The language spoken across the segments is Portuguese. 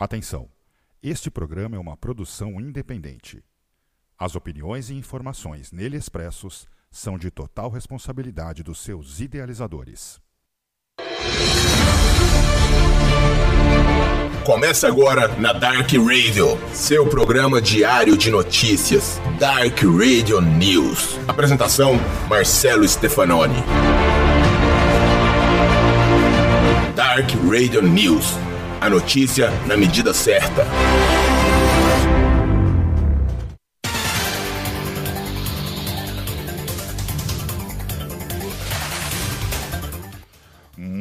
Atenção! Este programa é uma produção independente. As opiniões e informações nele expressos são de total responsabilidade dos seus idealizadores. Começa agora na Dark Radio, seu programa diário de notícias. Dark Radio News. Apresentação: Marcelo Stefanoni. Dark Radio News. A notícia na medida certa.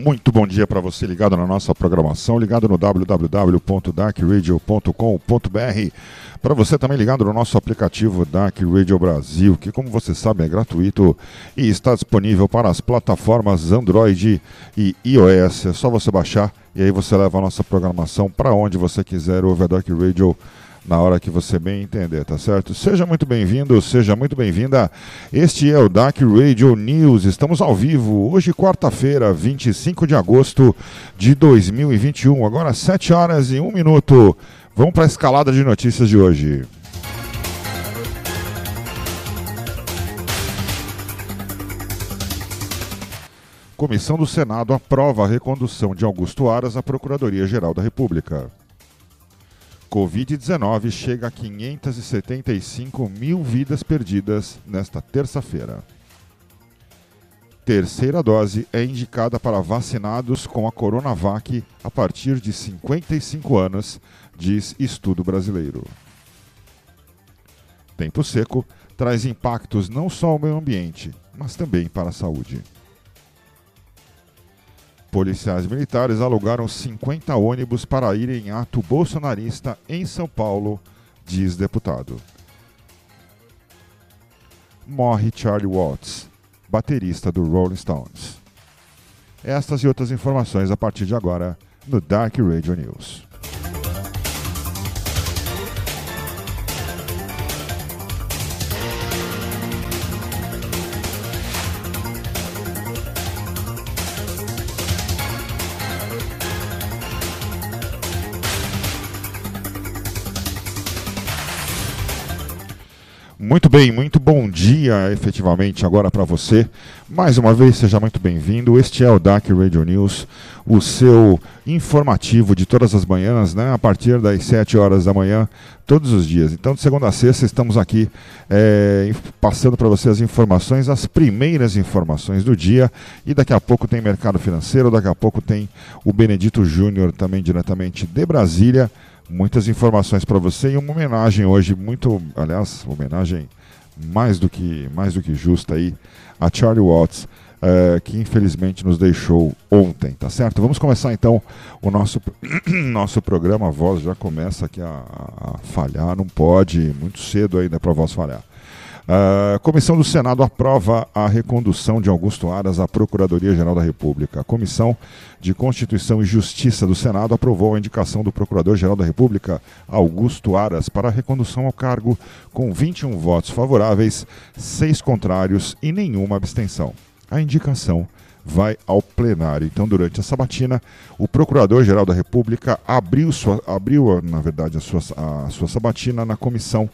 Muito bom dia para você ligado na nossa programação, ligado no www.darkradio.com.br. Para você também ligado no nosso aplicativo Dark Radio Brasil, que como você sabe é gratuito e está disponível para as plataformas Android e iOS. É só você baixar e aí você leva a nossa programação para onde você quiser ouvir a Dark Radio na hora que você bem entender, tá certo? Seja muito bem-vindo, seja muito bem-vinda. Este é o Dark Radio News. Estamos ao vivo hoje, quarta-feira, 25 de agosto de 2021. Agora 7 horas e 1 minuto. Vamos para a escalada de notícias de hoje. Comissão do Senado aprova a recondução de Augusto Aras à Procuradoria-Geral da República. Covid-19 chega a 575 mil vidas perdidas nesta terça-feira. Terceira dose é indicada para vacinados com a Coronavac a partir de 55 anos, diz estudo brasileiro. Tempo seco traz impactos não só ao meio ambiente, mas também para a saúde. Policiais militares alugaram 50 ônibus para ir em ato bolsonarista em São Paulo, diz deputado. Morre Charlie Watts, baterista do Rolling Stones. Estas e outras informações a partir de agora no Dark Radio News. Muito bem, muito bom dia efetivamente agora para você. Mais uma vez, seja muito bem-vindo. Este é o DAC Radio News, o seu informativo de todas as manhãs, né, a partir das 7 horas da manhã, todos os dias. Então, de segunda a sexta, estamos aqui é, passando para você as informações, as primeiras informações do dia. E daqui a pouco tem mercado financeiro, daqui a pouco tem o Benedito Júnior também diretamente de Brasília muitas informações para você e uma homenagem hoje muito, aliás, homenagem mais do que mais do que justa aí a Charlie Watts, uh, que infelizmente nos deixou ontem, tá certo? Vamos começar então o nosso nosso programa. A voz já começa aqui a, a falhar, não pode, muito cedo ainda para a voz falhar. A Comissão do Senado aprova a recondução de Augusto Aras à Procuradoria-Geral da República. A Comissão de Constituição e Justiça do Senado aprovou a indicação do Procurador-Geral da República, Augusto Aras, para a recondução ao cargo com 21 votos favoráveis, 6 contrários e nenhuma abstenção. A indicação vai ao plenário. Então, durante a sabatina, o Procurador-Geral da República abriu, sua, abriu na verdade, a sua, a sua sabatina na comissão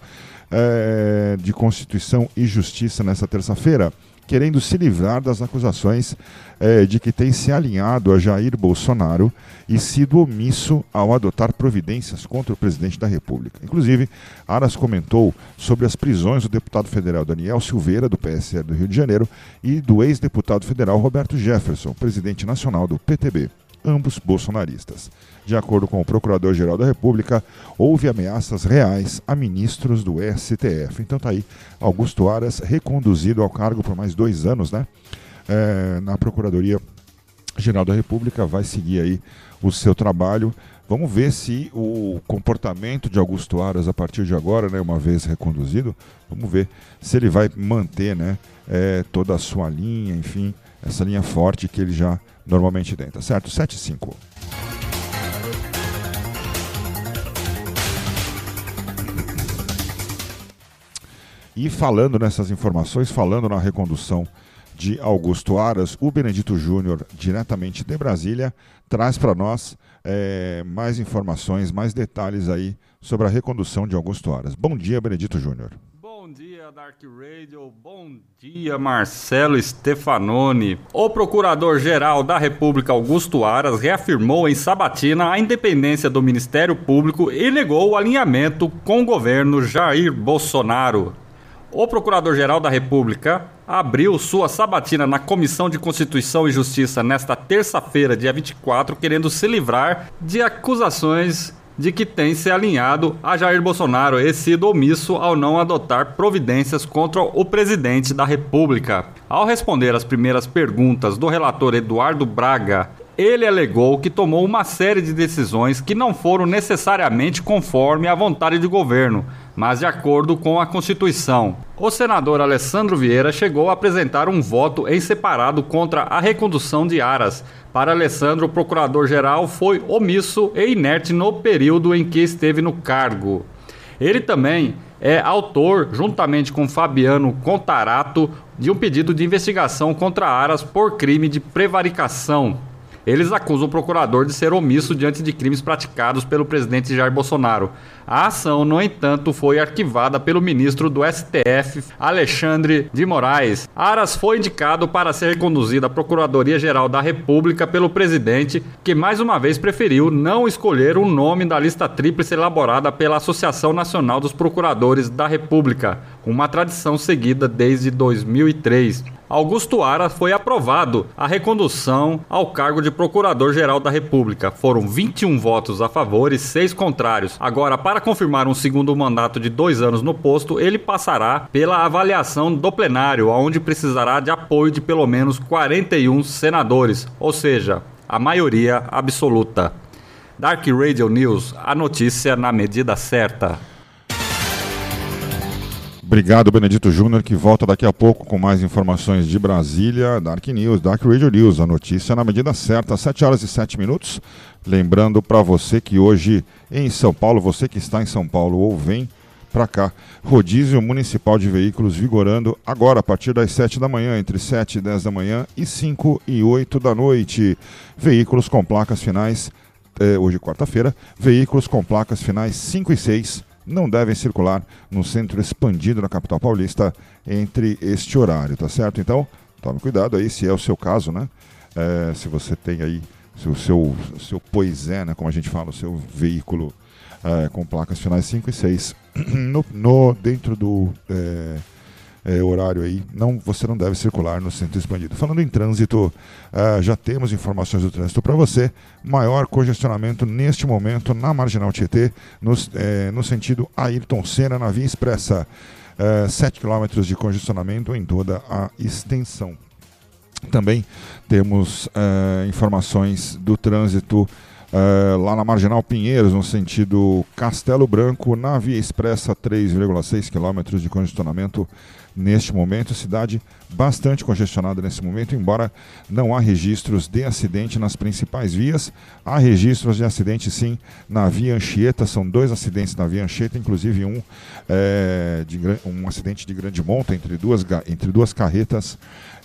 é, de Constituição e Justiça nessa terça-feira, querendo se livrar das acusações é, de que tem se alinhado a Jair Bolsonaro e sido omisso ao adotar providências contra o presidente da República. Inclusive, Aras comentou sobre as prisões do deputado federal Daniel Silveira, do PSL do Rio de Janeiro, e do ex-deputado federal Roberto Jefferson, presidente nacional do PTB, ambos bolsonaristas. De acordo com o Procurador-Geral da República, houve ameaças reais a ministros do STF. Então tá aí, Augusto Aras reconduzido ao cargo por mais dois anos, né? É, na Procuradoria-Geral da República vai seguir aí o seu trabalho. Vamos ver se o comportamento de Augusto Aras a partir de agora, né, uma vez reconduzido, vamos ver se ele vai manter, né, é, toda a sua linha, enfim, essa linha forte que ele já normalmente tem, tá certo? 7 e 5. E falando nessas informações, falando na recondução de Augusto Aras, o Benedito Júnior, diretamente de Brasília, traz para nós é, mais informações, mais detalhes aí sobre a recondução de Augusto Aras. Bom dia, Benedito Júnior. Dia, Dark Radio. Bom dia, Marcelo Stefanoni. O Procurador-Geral da República, Augusto Aras, reafirmou em Sabatina a independência do Ministério Público e negou o alinhamento com o governo Jair Bolsonaro. O Procurador-Geral da República abriu sua sabatina na Comissão de Constituição e Justiça nesta terça-feira, dia 24, querendo se livrar de acusações de que tem se alinhado a Jair Bolsonaro e sido omisso ao não adotar providências contra o presidente da República. Ao responder às primeiras perguntas do relator Eduardo Braga, ele alegou que tomou uma série de decisões que não foram necessariamente conforme a vontade do governo mas de acordo com a Constituição. O senador Alessandro Vieira chegou a apresentar um voto em separado contra a recondução de Aras. Para Alessandro, o procurador-geral foi omisso e inerte no período em que esteve no cargo. Ele também é autor, juntamente com Fabiano Contarato, de um pedido de investigação contra Aras por crime de prevaricação. Eles acusam o procurador de ser omisso diante de crimes praticados pelo presidente Jair Bolsonaro. A ação, no entanto, foi arquivada pelo ministro do STF, Alexandre de Moraes. Aras foi indicado para ser reconduzido à Procuradoria-Geral da República pelo presidente, que mais uma vez preferiu não escolher o nome da lista tríplice elaborada pela Associação Nacional dos Procuradores da República, uma tradição seguida desde 2003. Augusto Ara foi aprovado a recondução ao cargo de Procurador-Geral da República. Foram 21 votos a favor e 6 contrários. Agora, para confirmar um segundo mandato de dois anos no posto, ele passará pela avaliação do plenário, onde precisará de apoio de pelo menos 41 senadores, ou seja, a maioria absoluta. Dark Radio News, a notícia na medida certa. Obrigado, Benedito Júnior, que volta daqui a pouco com mais informações de Brasília, Dark News, Dark Radio News, a notícia na medida certa, 7 horas e 7 minutos. Lembrando para você que hoje em São Paulo, você que está em São Paulo ou vem para cá, rodízio municipal de veículos vigorando agora a partir das 7 da manhã, entre 7 e 10 da manhã e 5 e 8 da noite. Veículos com placas finais, eh, hoje quarta-feira, veículos com placas finais 5 e 6 não devem circular no centro expandido da capital paulista entre este horário, tá certo? Então, tome cuidado aí, se é o seu caso, né? É, se você tem aí se o seu, seu poisé, né, como a gente fala, o seu veículo é, com placas finais 5 e 6 no, no, dentro do é, é, horário aí, não, você não deve circular no centro expandido. Falando em trânsito, uh, já temos informações do trânsito para você. Maior congestionamento neste momento na Marginal Tietê, no, é, no sentido Ayrton Senna, na Via Expressa. Uh, 7 km de congestionamento em toda a extensão. Também temos uh, informações do trânsito Uh, lá na Marginal Pinheiros, no sentido Castelo Branco, na Via Expressa, 3,6 km de congestionamento neste momento. Cidade bastante congestionada nesse momento, embora não há registros de acidente nas principais vias. Há registros de acidente sim na Via Anchieta, são dois acidentes na Via Anchieta, inclusive um, é, de, um acidente de grande monta entre duas, entre duas carretas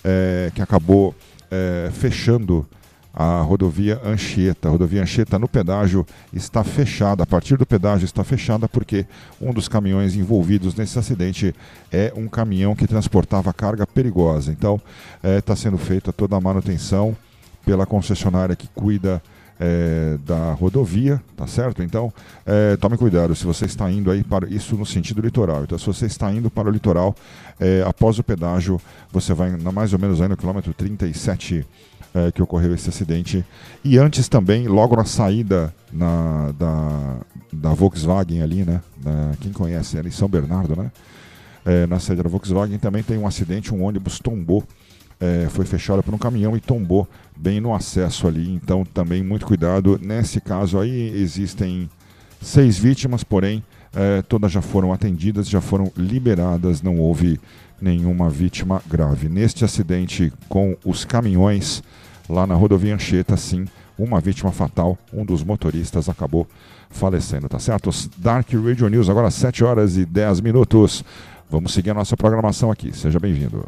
é, que acabou é, fechando a rodovia Anchieta. A rodovia Anchieta no pedágio está fechada. A partir do pedágio está fechada porque um dos caminhões envolvidos nesse acidente é um caminhão que transportava carga perigosa. Então está é, sendo feita toda a manutenção pela concessionária que cuida é, da rodovia, tá certo? Então, é, tome cuidado se você está indo aí para isso no sentido litoral. Então, se você está indo para o litoral, é, após o pedágio, você vai na, mais ou menos aí no quilômetro 37 é, que ocorreu esse acidente. E antes também, logo na saída na, da, da Volkswagen ali, né? Na, quem conhece ali em São Bernardo, né? É, na saída da Volkswagen também tem um acidente, um ônibus tombou. É, foi fechado por um caminhão e tombou bem no acesso ali. Então também muito cuidado. Nesse caso aí existem seis vítimas, porém é, todas já foram atendidas, já foram liberadas, não houve nenhuma vítima grave. Neste acidente com os caminhões lá na rodovia Anchieta, sim, uma vítima fatal, um dos motoristas acabou falecendo, tá certo? Dark Radio News, agora 7 horas e 10 minutos. Vamos seguir a nossa programação aqui. Seja bem-vindo.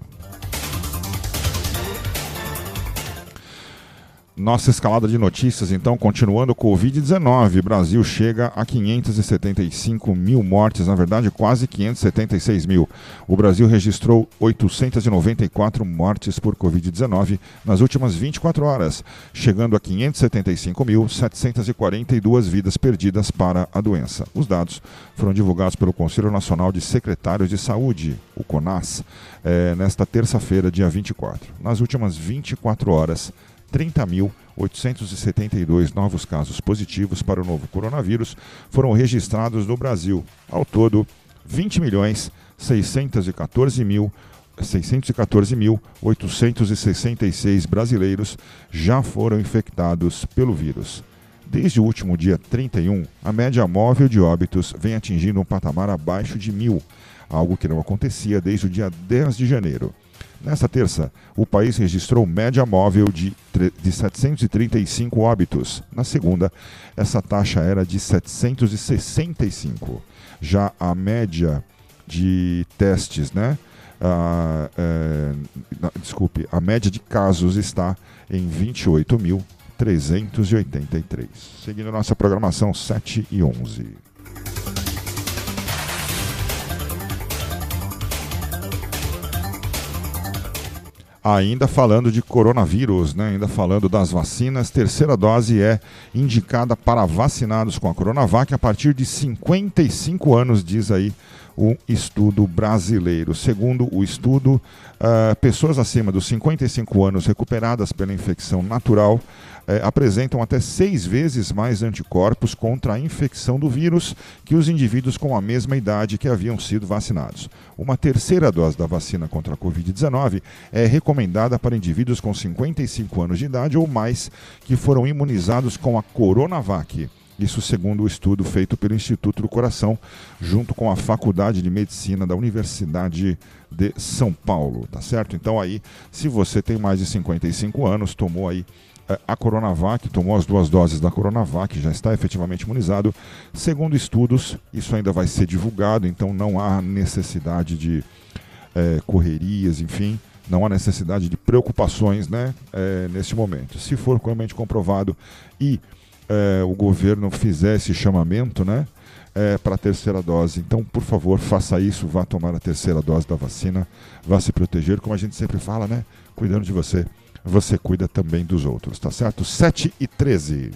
Nossa escalada de notícias, então, continuando, Covid-19. Brasil chega a 575 mil mortes, na verdade, quase 576 mil. O Brasil registrou 894 mortes por Covid-19 nas últimas 24 horas, chegando a 575.742 vidas perdidas para a doença. Os dados foram divulgados pelo Conselho Nacional de Secretários de Saúde, o CONAS, eh, nesta terça-feira, dia 24. Nas últimas 24 horas, 30.872 novos casos positivos para o novo coronavírus foram registrados no Brasil. Ao todo, 20 milhões 614 mil 614.866 brasileiros já foram infectados pelo vírus. Desde o último dia 31, a média móvel de óbitos vem atingindo um patamar abaixo de mil, algo que não acontecia desde o dia 10 de janeiro. Nesta terça, o país registrou média móvel de, de 735 óbitos. Na segunda, essa taxa era de 765. Já a média de testes, né? Ah, é, desculpe, a média de casos está em 28.383. Seguindo nossa programação 7 e 11. Ainda falando de coronavírus, né? ainda falando das vacinas, terceira dose é indicada para vacinados com a Coronavac a partir de 55 anos, diz aí um estudo brasileiro. Segundo o estudo, uh, pessoas acima dos 55 anos recuperadas pela infecção natural uh, apresentam até seis vezes mais anticorpos contra a infecção do vírus que os indivíduos com a mesma idade que haviam sido vacinados. Uma terceira dose da vacina contra a Covid-19 é recomendada para indivíduos com 55 anos de idade ou mais que foram imunizados com a Coronavac. Isso segundo o estudo feito pelo Instituto do Coração, junto com a Faculdade de Medicina da Universidade de São Paulo, tá certo? Então aí, se você tem mais de 55 anos, tomou aí eh, a Coronavac, tomou as duas doses da Coronavac, já está efetivamente imunizado. Segundo estudos, isso ainda vai ser divulgado, então não há necessidade de é, correrias, enfim, não há necessidade de preocupações né, é, neste momento. Se for realmente comprovado e é, o governo fizer esse chamamento, né? É, para a terceira dose. Então, por favor, faça isso, vá tomar a terceira dose da vacina, vá se proteger, como a gente sempre fala, né? Cuidando de você, você cuida também dos outros, tá certo? 7 e 13.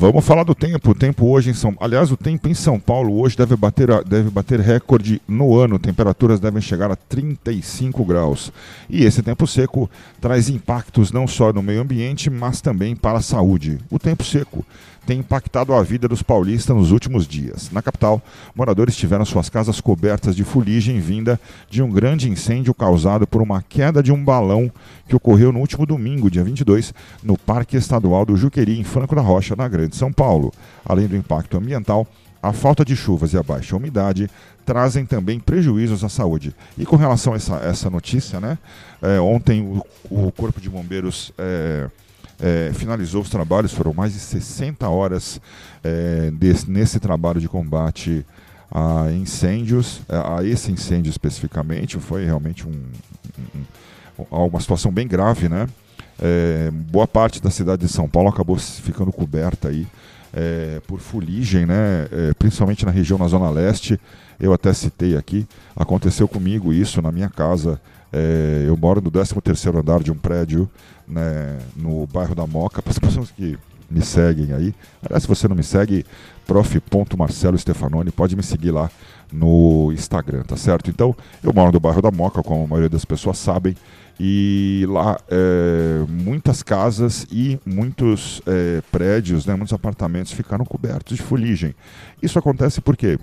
Vamos falar do tempo. O tempo hoje em São Aliás, o tempo em São Paulo hoje deve bater, deve bater recorde no ano. Temperaturas devem chegar a 35 graus. E esse tempo seco traz impactos não só no meio ambiente, mas também para a saúde. O tempo seco tem impactado a vida dos paulistas nos últimos dias. Na capital, moradores tiveram suas casas cobertas de fuligem vinda de um grande incêndio causado por uma queda de um balão que ocorreu no último domingo, dia 22, no Parque Estadual do Juqueri, em Franco da Rocha, na Grande São Paulo. Além do impacto ambiental, a falta de chuvas e a baixa umidade trazem também prejuízos à saúde. E com relação a essa, essa notícia, né? É, ontem o, o, Corpo de Bombeiros é, é, finalizou os trabalhos, foram mais de 60 horas é, desse, nesse trabalho de combate a incêndios, a esse incêndio especificamente, foi realmente um, um, uma situação bem grave, né? É, boa parte da cidade de São Paulo acabou ficando coberta aí é, por fuligem, né? É, principalmente na região na Zona Leste. Eu até citei aqui, aconteceu comigo isso na minha casa. É, eu moro no 13 terceiro andar de um prédio né, no bairro da Moca, para as pessoas que me seguem aí. Aliás, se você não me segue, prof.marcelo Stefanoni, pode me seguir lá no Instagram, tá certo? Então, eu moro no bairro da Moca, como a maioria das pessoas sabem, e lá é, muitas casas e muitos é, prédios, né, muitos apartamentos ficaram cobertos de fuligem. Isso acontece porque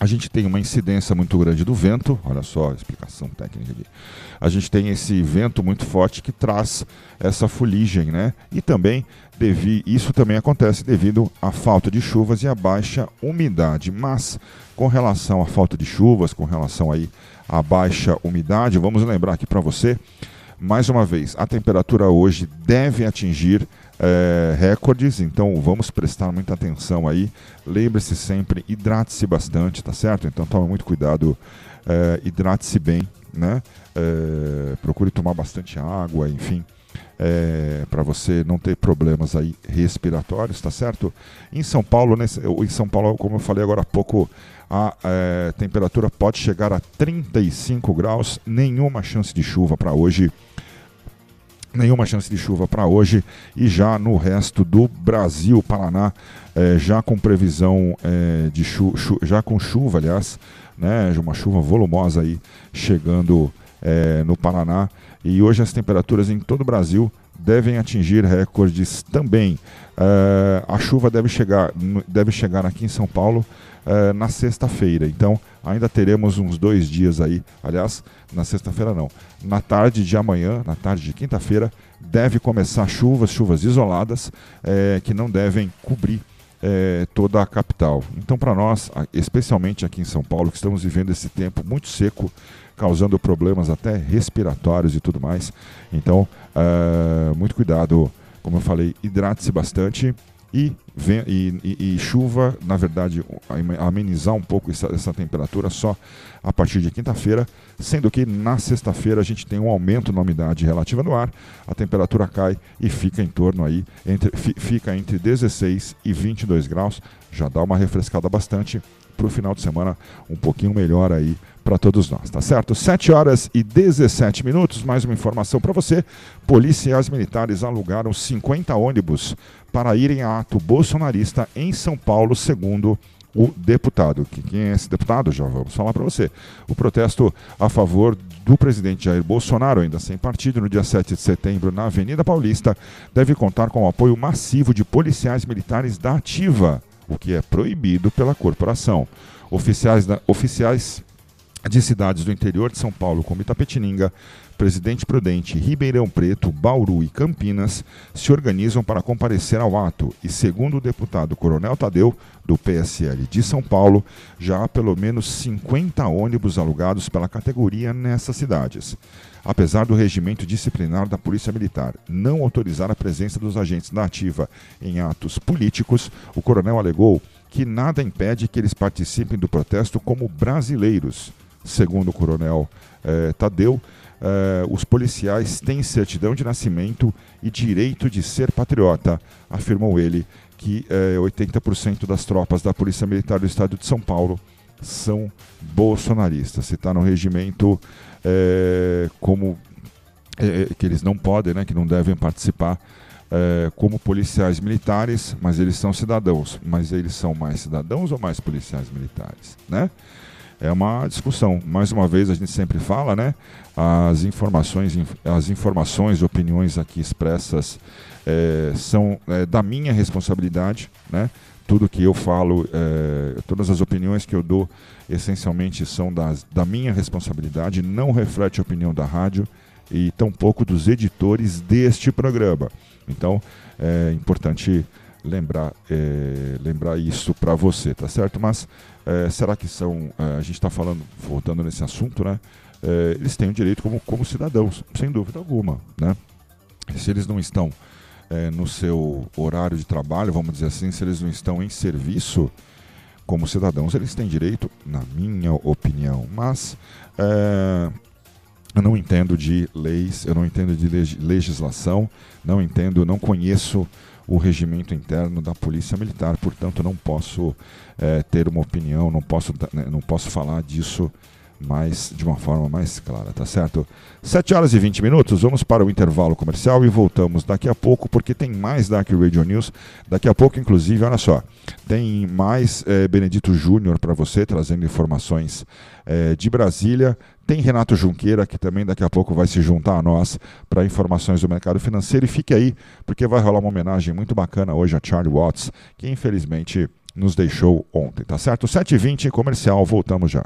a gente tem uma incidência muito grande do vento, olha só a explicação técnica aqui. A gente tem esse vento muito forte que traz essa fuligem, né? E também devi, isso também acontece devido à falta de chuvas e à baixa umidade. Mas com relação à falta de chuvas, com relação aí à baixa umidade, vamos lembrar aqui para você Mais uma vez, a temperatura hoje deve atingir é, recordes, então vamos prestar muita atenção aí. Lembre-se sempre, hidrate-se bastante, tá certo? Então tome muito cuidado, é, hidrate-se bem, né? É, procure tomar bastante água, enfim. É, para você não ter problemas aí respiratórios, tá certo? Em São Paulo, nesse, em São Paulo, como eu falei agora há pouco, a é, temperatura pode chegar a 35 graus, nenhuma chance de chuva para hoje nenhuma chance de chuva para hoje e já no resto do Brasil, Paraná, é, já com previsão é, de chu, chu, já com chuva, aliás, né, uma chuva volumosa aí chegando é, no Paraná e hoje as temperaturas em todo o Brasil devem atingir recordes também. a chuva deve chegar, deve chegar aqui em São Paulo uh, na sexta-feira. Então, ainda teremos uns dois dias aí. Aliás, na sexta-feira não. Na tarde de amanhã, na tarde de quinta-feira, deve começar chuvas, chuvas isoladas, é, que não devem cobrir é, toda a capital. Então, para nós, especialmente aqui em São Paulo, que estamos vivendo esse tempo muito seco, causando problemas até respiratórios e tudo mais. Então, muito cuidado, como eu falei, hidrate-se bastante e, e, e, chuva, na verdade, amenizar um pouco essa, essa temperatura só a partir de quinta-feira, sendo que na sexta-feira a gente tem um aumento na umidade relativa no ar, a temperatura cai e fica em torno aí, entre, fica entre 16 e 22 graus, já dá uma refrescada bastante para o final de semana um pouquinho melhor aí para todos nós, tá certo? 7 horas e 17 minutos, mais uma informação para você. Policiais militares alugaram 50 ônibus para irem a ato bolsonarista em São Paulo, segundo o deputado. Quem é esse deputado? Já vamos falar para você. O protesto a favor do presidente Jair Bolsonaro, ainda sem partido, no dia 7 de setembro, na Avenida Paulista, deve contar com o apoio massivo de policiais militares da Ativa, o que é proibido pela corporação. Oficiais, da, oficiais de cidades do interior de São Paulo, como Itapetininga, Presidente Prudente, Ribeirão Preto, Bauru e Campinas se organizam para comparecer ao ato e, segundo o deputado Coronel Tadeu, do PSL de São Paulo, já há pelo menos 50 ônibus alugados pela categoria nessas cidades. Apesar do regimento disciplinar da Polícia Militar não autorizar a presença dos agentes da ativa em atos políticos, o coronel alegou que nada impede que eles participem do protesto como brasileiros. Segundo o coronel eh, Tadeu, Uh, os policiais têm certidão de nascimento e direito de ser patriota, afirmou ele que eh, 80% das tropas da Polícia Militar do Estado de São Paulo são bolsonaristas. Se está no regimento uh, como que eles não podem, né, que não devem participar como policiais militares, mas eles são cidadãos. Mas eles são mais cidadãos ou mais policiais militares, né? É uma discussão. Mais uma vez a gente sempre fala, né? As informações, as informações, opiniões aqui expressas é, são é, da minha responsabilidade, né? Tudo que eu falo, é, todas as opiniões que eu dou, essencialmente são das, da minha responsabilidade, não reflete a opinião da rádio e tampouco dos editores deste programa. Então, é importante lembrar, é, lembrar isso para você, tá certo? Mas é, será que são. É, a gente está falando, voltando nesse assunto, né? É, eles têm o direito como, como cidadãos, sem dúvida alguma, né? Se eles não estão é, no seu horário de trabalho, vamos dizer assim, se eles não estão em serviço como cidadãos, eles têm direito, na minha opinião. Mas é, eu não entendo de leis, eu não entendo de legislação, não entendo, não conheço o regimento interno da Polícia Militar, portanto não posso é, ter uma opinião, não posso, né, não posso falar disso mais de uma forma mais clara, tá certo? 7 horas e 20 minutos, vamos para o intervalo comercial e voltamos daqui a pouco, porque tem mais Dark Radio News. Daqui a pouco, inclusive, olha só, tem mais é, Benedito Júnior para você, trazendo informações é, de Brasília. Tem Renato Junqueira, que também daqui a pouco vai se juntar a nós para informações do mercado financeiro. E fique aí, porque vai rolar uma homenagem muito bacana hoje a Charlie Watts, que infelizmente nos deixou ontem, tá certo? 7h20, comercial, voltamos já.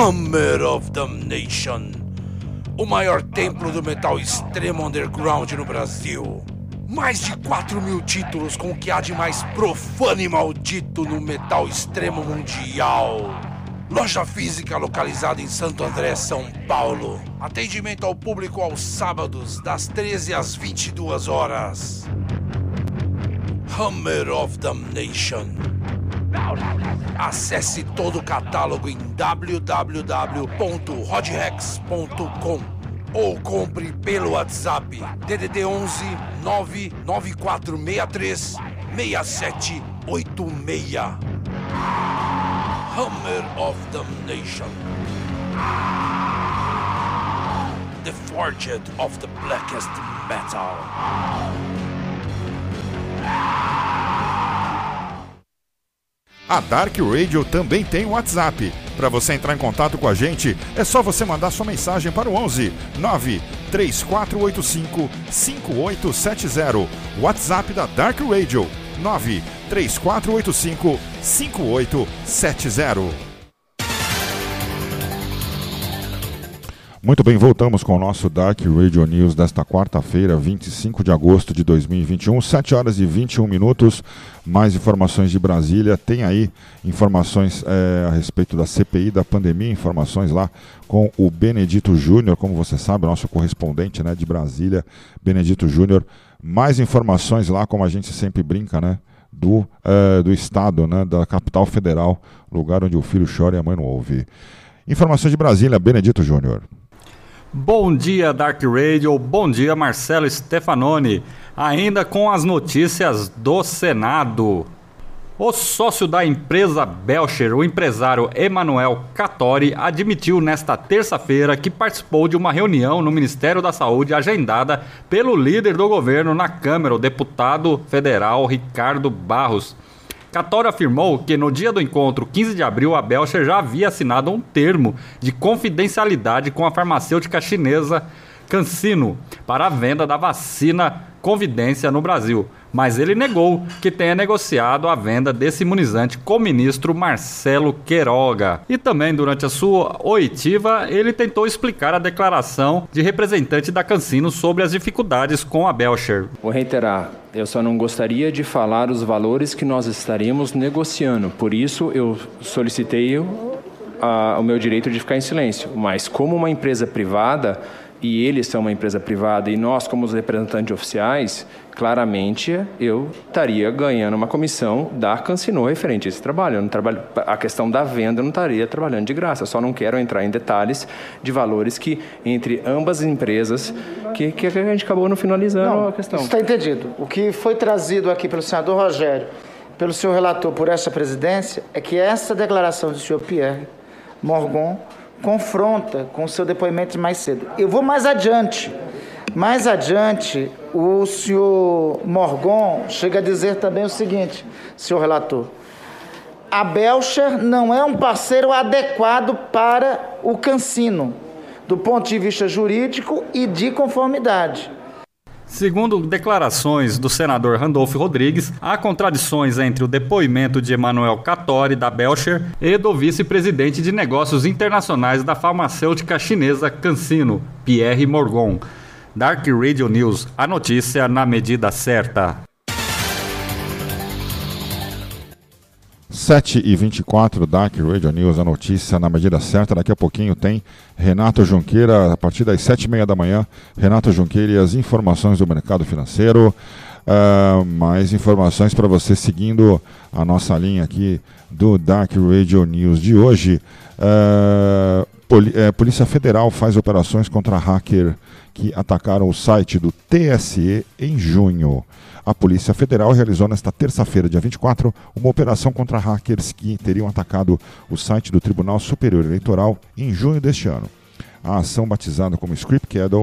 Hammer of Damnation o maior templo do metal extremo underground no Brasil. Mais de 4 mil títulos com o que há de mais profano e maldito no metal extremo mundial. Loja física localizada em Santo André, São Paulo. Atendimento ao público aos sábados, das 13 às 22 horas. Hammer of Damnation. Acesse todo o catálogo em www.rodrex.com ou compre pelo WhatsApp DDD 11 99463 6786. Hammer of Damnation. The Forged of the Blackest Metal. A Dark Radio também tem WhatsApp. Para você entrar em contato com a gente, é só você mandar sua mensagem para o 11 9 3485 5870. WhatsApp da Dark Radio 9 3485 5870. Muito bem, voltamos com o nosso Dark Radio News desta quarta-feira, 25 de agosto de 2021, 7 horas e 21 minutos. Mais informações de Brasília. Tem aí informações é, a respeito da CPI da pandemia, informações lá com o Benedito Júnior, como você sabe, nosso correspondente né, de Brasília, Benedito Júnior. Mais informações lá, como a gente sempre brinca, né? Do, é, do estado, né, da capital federal, lugar onde o filho chora e a mãe não ouve. Informações de Brasília, Benedito Júnior. Bom dia, Dark Radio. Bom dia, Marcelo Stefanoni. Ainda com as notícias do Senado. O sócio da empresa Belcher, o empresário Emanuel Catori, admitiu nesta terça-feira que participou de uma reunião no Ministério da Saúde agendada pelo líder do governo na Câmara, o deputado federal Ricardo Barros. Catório afirmou que no dia do encontro, 15 de abril, a Belcher já havia assinado um termo de confidencialidade com a farmacêutica chinesa CanSino para a venda da vacina Convidência no Brasil, mas ele negou que tenha negociado a venda desse imunizante com o ministro Marcelo Queiroga. E também durante a sua oitiva, ele tentou explicar a declaração de representante da CanSino sobre as dificuldades com a Belcher. Vou reiterar, eu só não gostaria de falar os valores que nós estaríamos negociando. Por isso eu solicitei o meu direito de ficar em silêncio. Mas como uma empresa privada e eles são uma empresa privada e nós, como os representantes oficiais, claramente eu estaria ganhando uma comissão da Cancino referente a esse trabalho. Eu não trabalho, a questão da venda eu não estaria trabalhando de graça. Eu só não quero entrar em detalhes de valores que entre ambas as empresas que, que a gente acabou não finalizando não, a questão. Está entendido. O que foi trazido aqui pelo senador Rogério, pelo senhor relator por essa presidência, é que essa declaração do senhor Pierre Morgon confronta com o seu depoimento mais cedo. Eu vou mais adiante. Mais adiante, o senhor Morgon chega a dizer também o seguinte, senhor relator. A Belcher não é um parceiro adequado para o Cancino, do ponto de vista jurídico e de conformidade. Segundo declarações do senador Randolph Rodrigues, há contradições entre o depoimento de Emanuel Catori, da Belcher, e do vice-presidente de negócios internacionais da farmacêutica chinesa CanSino, Pierre Morgon. Dark Radio News, a notícia na medida certa. 7 e 24 Dark Radio News, a notícia na medida certa. Daqui a pouquinho tem Renato Junqueira, a partir das 7 e meia da manhã. Renato Junqueira e as informações do mercado financeiro. Uh, mais informações para você seguindo a nossa linha aqui do Dark Radio News de hoje. Uh, Poli é, Polícia Federal faz operações contra hacker que atacaram o site do TSE em junho. A Polícia Federal realizou nesta terça-feira, dia 24, uma operação contra hackers que teriam atacado o site do Tribunal Superior Eleitoral em junho deste ano. A ação batizada como Script Kiddle,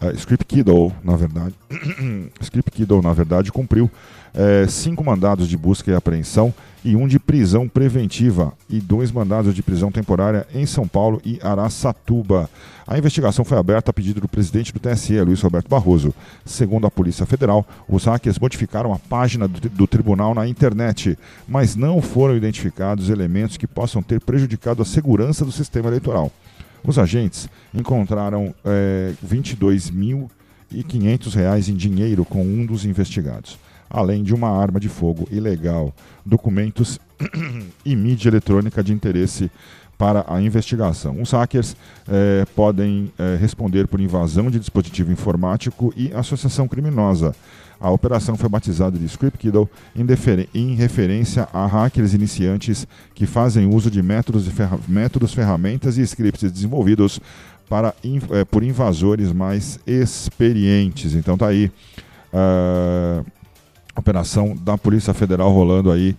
uh, Script Kiddle, na verdade, Script Kiddle, na verdade, cumpriu é, cinco mandados de busca e apreensão e um de prisão preventiva e dois mandados de prisão temporária em São Paulo e Araçatuba. A investigação foi aberta a pedido do presidente do TSE, Luiz Roberto Barroso. Segundo a Polícia Federal, os hackers modificaram a página do, do tribunal na internet, mas não foram identificados elementos que possam ter prejudicado a segurança do sistema eleitoral. Os agentes encontraram é, 22 mil e 500 reais em dinheiro com um dos investigados, além de uma arma de fogo ilegal, documentos e mídia eletrônica de interesse para a investigação. Os hackers eh, podem eh, responder por invasão de dispositivo informático e associação criminosa. A operação foi batizada de Script Kiddle em, em, referência a hackers iniciantes que fazem uso de métodos, ferra métodos ferramentas e scripts desenvolvidos para, eh, por invasores mais experientes. Então tá aí. Uh, operação da Polícia Federal rolando aí,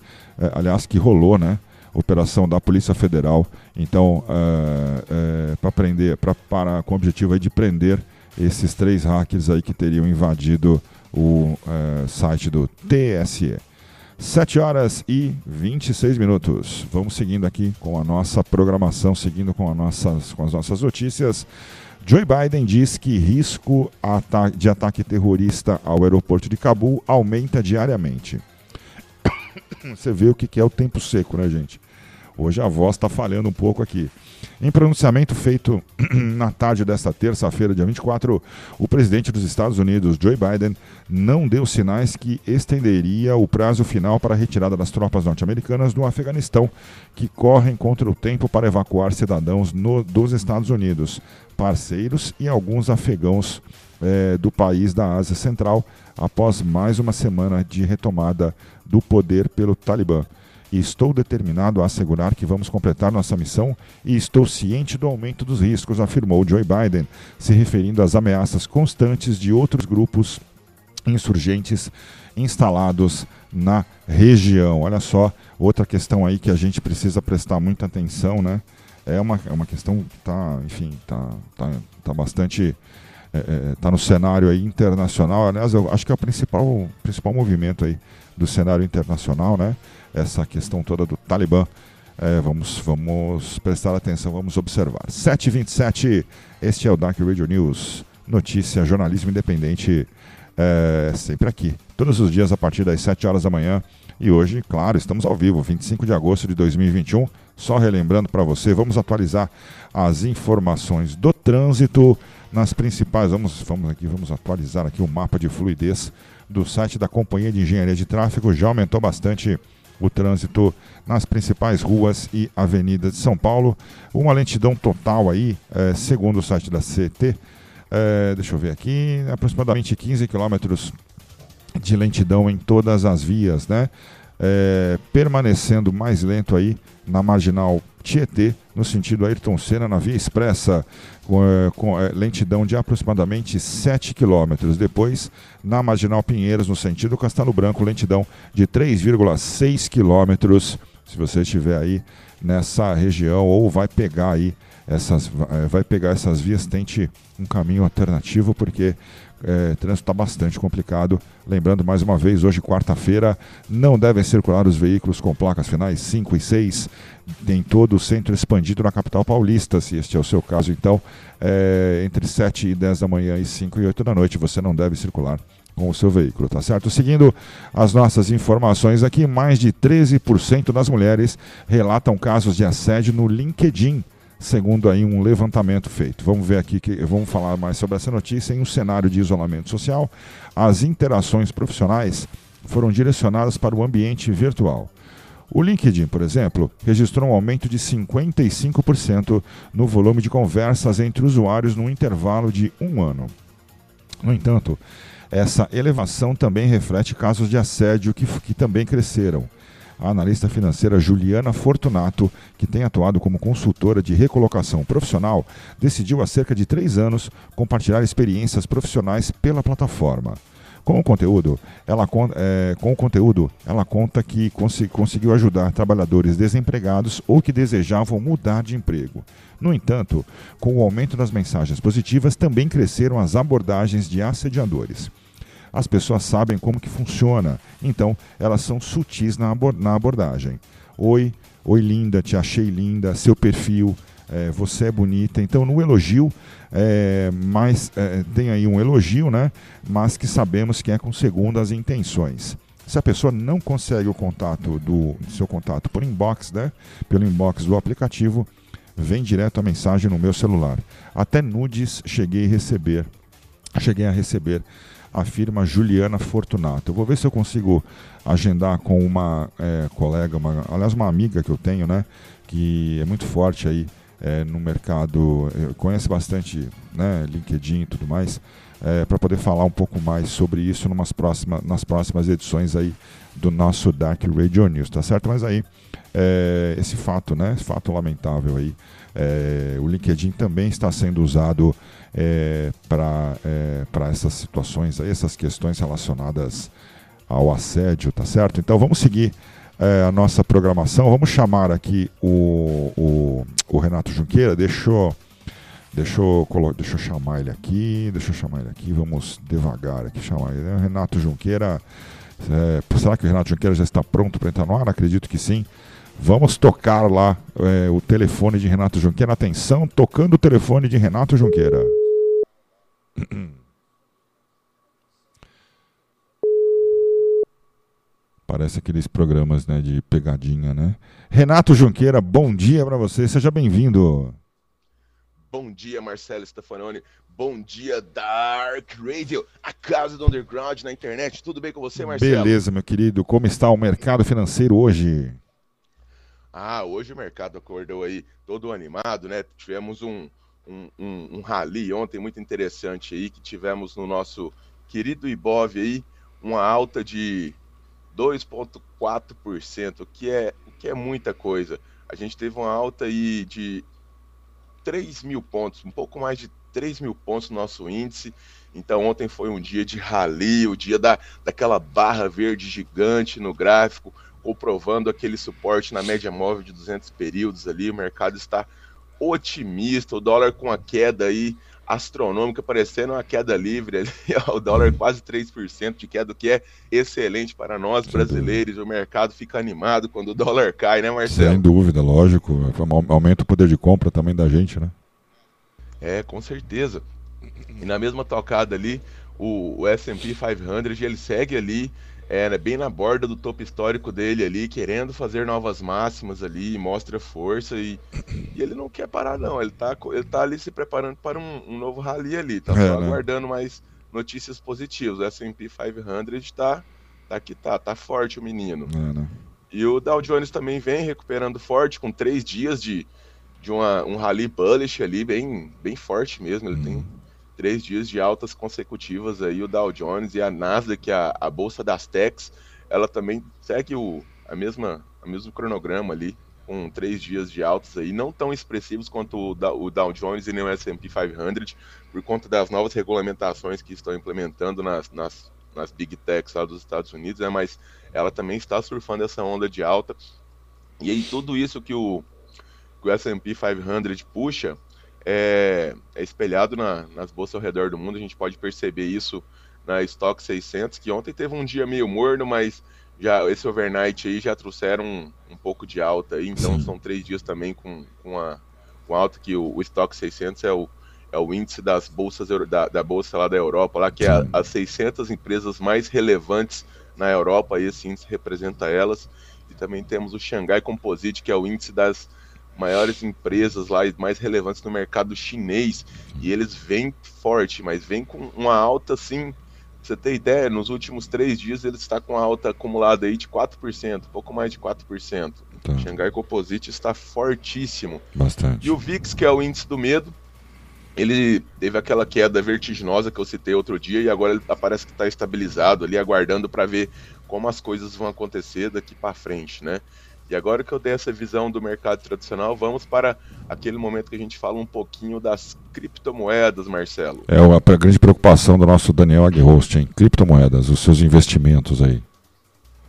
aliás, que rolou, né? operação da Polícia Federal, então, uh, uh, para prender, pra, para, com o objetivo de prender esses três hackers aí que teriam invadido o uh, site do TSE. 7 horas e 26 minutos. Vamos seguindo aqui com a nossa programação, seguindo com, nossas, com as nossas notícias. Joe Biden diz que risco de ataque terrorista ao aeroporto de Cabul aumenta diariamente. Você vê o que é o tempo seco, né, gente? Hoje a voz está falhando um pouco aqui. Em pronunciamento feito na tarde desta terça-feira, dia 24, o presidente dos Estados Unidos, Joe Biden, não deu sinais que estenderia o prazo final para a retirada das tropas norte-americanas do Afeganistão, que correm contra o tempo para evacuar cidadãos no, dos Estados Unidos, parceiros e alguns afegãos é, do país da Ásia Central, após mais uma semana de retomada do poder pelo Talibã e estou determinado a assegurar que vamos completar nossa missão e estou ciente do aumento dos riscos, afirmou Joe Biden, se referindo às ameaças constantes de outros grupos insurgentes instalados na região. Olha só, outra questão aí que a gente precisa prestar muita atenção, né? É uma, é uma questão que está, enfim, está tá, tá bastante está é, é tá no cenário aí internacional. Aliás, eu acho que é o principal, principal movimento aí do cenário internacional, né? Essa questão toda do Talibã. É, vamos, vamos prestar atenção, vamos observar. 7h27, este é o Dark Radio News. Notícia, jornalismo independente, é, sempre aqui. Todos os dias a partir das 7 horas da manhã. E hoje, claro, estamos ao vivo, 25 de agosto de 2021. Só relembrando para você, vamos atualizar as informações do trânsito nas principais. Vamos, vamos aqui, vamos atualizar aqui o mapa de fluidez do site da Companhia de Engenharia de Tráfego. Já aumentou bastante o trânsito nas principais ruas e avenidas de São Paulo. Uma lentidão total aí, é, segundo o site da CT, é, deixa eu ver aqui, aproximadamente 15 quilômetros de lentidão em todas as vias, né? É, permanecendo mais lento aí na marginal Tietê, no sentido Ayrton Senna, na via expressa, com, é, com é, lentidão de aproximadamente 7 km. Depois, na Marginal Pinheiros, no sentido Castelo Branco, lentidão de 3,6 km. Se você estiver aí nessa região ou vai pegar aí essas, é, vai pegar essas vias, tente um caminho alternativo, porque é, trânsito está bastante complicado. Lembrando mais uma vez, hoje, quarta-feira, não devem circular os veículos com placas finais 5 e 6 em todo o centro expandido na capital paulista, se este é o seu caso. Então, é, entre 7 e 10 da manhã e 5 e 8 da noite, você não deve circular com o seu veículo, tá certo? Seguindo as nossas informações aqui, mais de 13% das mulheres relatam casos de assédio no LinkedIn segundo aí um levantamento feito. Vamos ver aqui que vamos falar mais sobre essa notícia em um cenário de isolamento social. As interações profissionais foram direcionadas para o ambiente virtual. O LinkedIn, por exemplo, registrou um aumento de 55% no volume de conversas entre usuários no intervalo de um ano. No entanto, essa elevação também reflete casos de assédio que, que também cresceram a analista financeira Juliana Fortunato, que tem atuado como consultora de recolocação profissional, decidiu há cerca de três anos compartilhar experiências profissionais pela plataforma. Com o conteúdo, ela, é, com o conteúdo, ela conta que cons conseguiu ajudar trabalhadores desempregados ou que desejavam mudar de emprego. No entanto, com o aumento das mensagens positivas, também cresceram as abordagens de assediadores as pessoas sabem como que funciona, então elas são sutis na, na abordagem. Oi, oi linda, te achei linda, seu perfil, é, você é bonita. Então no elogio, é, é, tem aí um elogio, né? Mas que sabemos que é com segundas intenções. Se a pessoa não consegue o contato do seu contato por inbox, né? Pelo inbox do aplicativo, vem direto a mensagem no meu celular. Até nudes cheguei a receber cheguei a receber a firma Juliana Fortunato. Eu vou ver se eu consigo agendar com uma é, colega, uma, aliás, uma amiga que eu tenho, né? Que é muito forte aí é, no mercado, é, conhece bastante né, LinkedIn e tudo mais, é, para poder falar um pouco mais sobre isso numas próxima, nas próximas edições aí do nosso Dark Radio News, tá certo? Mas aí, é, esse fato, né? Esse fato lamentável aí, é, o LinkedIn também está sendo usado é, para é, essas situações, essas questões relacionadas ao assédio, tá certo? Então vamos seguir é, a nossa programação. Vamos chamar aqui o, o, o Renato Junqueira. Deixa eu, deixa, eu, deixa eu chamar ele aqui. Deixa eu chamar ele aqui. Vamos devagar aqui chamar ele. Renato Junqueira. É, será que o Renato Junqueira já está pronto para entrar no ar? Acredito que sim. Vamos tocar lá é, o telefone de Renato Junqueira. Atenção, tocando o telefone de Renato Junqueira. Parece aqueles programas né, de pegadinha, né? Renato Junqueira, bom dia para você, seja bem-vindo. Bom dia, Marcelo Stefanoni. Bom dia, Dark Radio, a casa do underground na internet. Tudo bem com você, Marcelo? Beleza, meu querido. Como está o mercado financeiro hoje? Ah, hoje o mercado acordou aí todo animado, né? Tivemos um, um, um, um rally ontem muito interessante aí, que tivemos no nosso querido Ibov aí, uma alta de 2,4%, o que é, o que é muita coisa. A gente teve uma alta aí de 3 mil pontos, um pouco mais de 3 mil pontos no nosso índice. Então ontem foi um dia de rally, o dia da, daquela barra verde gigante no gráfico, comprovando aquele suporte na média móvel de 200 períodos ali. O mercado está otimista, o dólar com a queda aí astronômica, parecendo uma queda livre ali, o dólar quase 3% de queda, o que é excelente para nós brasileiros. O mercado fica animado quando o dólar cai, né, Marcelo? Sem dúvida, lógico. Aumenta o poder de compra também da gente, né? É, com certeza. E na mesma tocada ali, o, o S&P 500, ele segue ali é, né, bem na borda do topo histórico dele ali, querendo fazer novas máximas ali, mostra força e, e ele não quer parar não, ele tá, ele tá ali se preparando para um, um novo rally ali, tá é, só né? aguardando mais notícias positivas, o S&P 500 tá, tá aqui, tá, tá forte o menino. É, né? E o Dow Jones também vem recuperando forte, com três dias de, de uma, um rally bullish ali, bem, bem forte mesmo, ele hum. tem três dias de altas consecutivas aí, o Dow Jones e a Nasdaq, a, a bolsa das techs, ela também segue o a mesma, a mesmo cronograma ali, com três dias de altas aí, não tão expressivos quanto o, Dow Jones e nem o S&P 500, por conta das novas regulamentações que estão implementando nas, nas, nas Big Techs lá dos Estados Unidos, né, mas ela também está surfando essa onda de alta, e aí tudo isso que o, que o S&P 500 puxa, é, é espelhado na, nas bolsas ao redor do mundo. A gente pode perceber isso na Stock 600, que ontem teve um dia meio morno, mas já esse overnight aí já trouxeram um, um pouco de alta. Aí, então Sim. são três dias também com, com, a, com alta, que o, o Stock 600 é o, é o índice das bolsas da, da bolsa lá da Europa, lá que é a, as 600 empresas mais relevantes na Europa, e esse índice representa elas. E também temos o Xangai Composite, que é o índice das maiores empresas lá e mais relevantes no mercado chinês. E eles vêm forte, mas vêm com uma alta assim. Pra você ter ideia, nos últimos três dias ele está com uma alta acumulada aí de 4%, pouco mais de 4%. Tá. Xangai Composite está fortíssimo. Bastante. E o VIX, que é o índice do medo, ele teve aquela queda vertiginosa que eu citei outro dia e agora ele parece que está estabilizado ali, aguardando para ver como as coisas vão acontecer daqui para frente, né? E agora que eu dei essa visão do mercado tradicional, vamos para aquele momento que a gente fala um pouquinho das criptomoedas, Marcelo. É a grande preocupação do nosso Daniel Aguirhost, hein? Criptomoedas, os seus investimentos aí.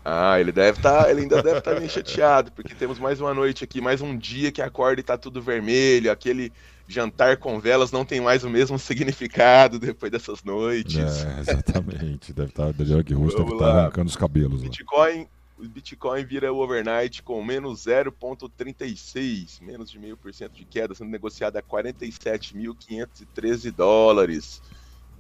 Ah, ele deve estar, tá, ele ainda deve estar tá meio chateado, porque temos mais uma noite aqui, mais um dia que acorda e está tudo vermelho, aquele jantar com velas não tem mais o mesmo significado depois dessas noites. É, exatamente. Deve estar, tá, Daniel Aguirhost deve estar arrancando os cabelos. Bitcoin, lá o Bitcoin vira o overnight com menos 0,36, menos de meio por cento de queda, sendo negociado a 47.513 dólares.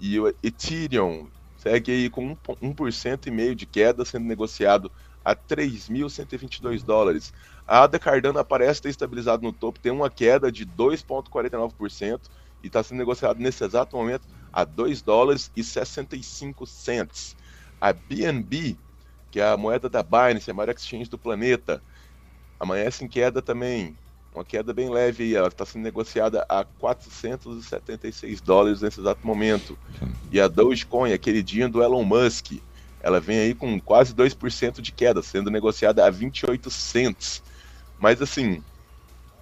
E o Ethereum segue aí com 1%, e meio de queda, sendo negociado a 3.122 dólares. A ADA Cardano aparece ter estabilizado no topo, tem uma queda de 2,49% e está sendo negociado nesse exato momento a 2 dólares e 65 cents. A BNB, que é a moeda da Binance, a maior exchange do planeta, amanhece em queda também. Uma queda bem leve, ela está sendo negociada a 476 dólares nesse exato momento. E a Dogecoin, a queridinha do Elon Musk, ela vem aí com quase 2% de queda, sendo negociada a 28 cents. Mas assim,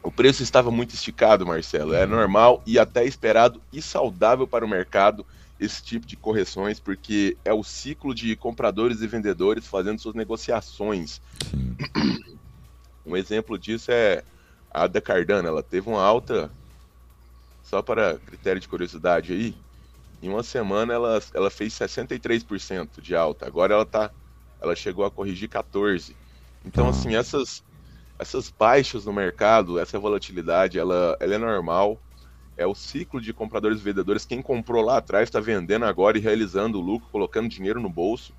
o preço estava muito esticado, Marcelo. É normal e até esperado e saudável para o mercado esse tipo de correções, porque é o ciclo de compradores e vendedores fazendo suas negociações. Sim. Um exemplo disso é a da Cardano. Ela teve uma alta, só para critério de curiosidade aí, em uma semana ela, ela fez 63% de alta. Agora ela tá, ela chegou a corrigir 14. Então ah. assim, essas essas baixas no mercado, essa volatilidade, ela, ela é normal. É o ciclo de compradores e vendedores. Quem comprou lá atrás está vendendo agora e realizando o lucro, colocando dinheiro no bolso.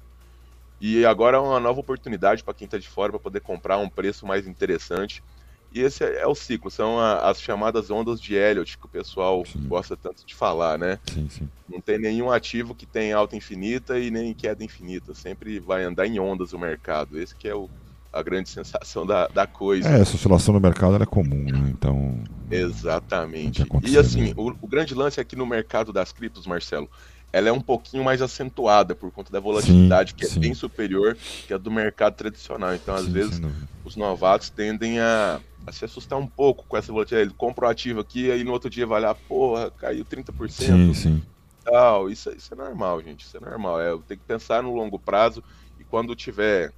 E agora é uma nova oportunidade para quem está de fora para poder comprar a um preço mais interessante. E esse é, o ciclo, são a, as chamadas ondas de Elliott, que o pessoal sim. gosta tanto de falar, né? Sim, sim. Não tem nenhum ativo que tem alta infinita e nem queda infinita. Sempre vai andar em ondas o mercado. Esse que é o, a grande sensação da, da coisa. É, essa oscilação no mercado é comum, né? Então. Exatamente. E assim, o, o, grande lance aqui no mercado das criptos, Marcelo, ela é um pouquinho mais acentuada por conta da volatilidade, sim, que é sim. bem superior que a do mercado tradicional. Então, às sim, vezes, os novatos tendem a, a, se assustar um pouco com essa volatilidade. Ele compra o ativo aqui, aí no outro dia vai lá, porra, caiu 30%. Sim, sim. Tal. Isso, isso é normal, gente. Isso é normal. É, tem que pensar no longo prazo e quando tiver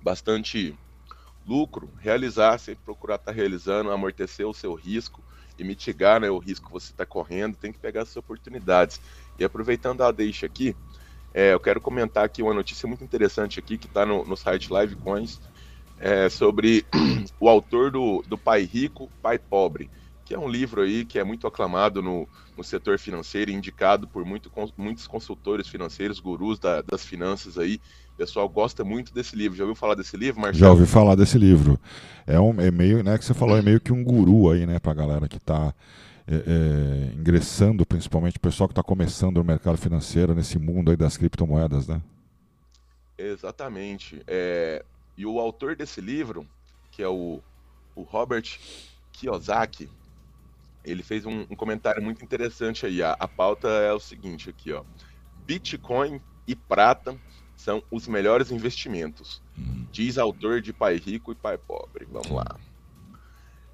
bastante lucro, realizar, sempre procurar estar tá realizando, amortecer o seu risco e mitigar né, o risco que você está correndo, tem que pegar as oportunidades. E aproveitando a deixa aqui, é, eu quero comentar aqui uma notícia muito interessante aqui que está no, no site Livecoins é, sobre o autor do, do Pai Rico, Pai Pobre, que é um livro aí que é muito aclamado no, no setor financeiro, indicado por muito, muitos consultores financeiros, gurus da, das finanças aí, pessoal gosta muito desse livro. Já ouviu falar desse livro, Marcelo? Já ouvi falar desse livro. É, um, é meio, né, que você falou, é meio que um guru aí, né, pra galera que tá é, é, ingressando, principalmente o pessoal que está começando no mercado financeiro, nesse mundo aí das criptomoedas, né? Exatamente. É, e o autor desse livro, que é o, o Robert Kiyosaki, ele fez um, um comentário muito interessante aí. A, a pauta é o seguinte aqui, ó. Bitcoin e prata são os melhores investimentos, hum. diz autor de Pai Rico e Pai Pobre. Vamos lá.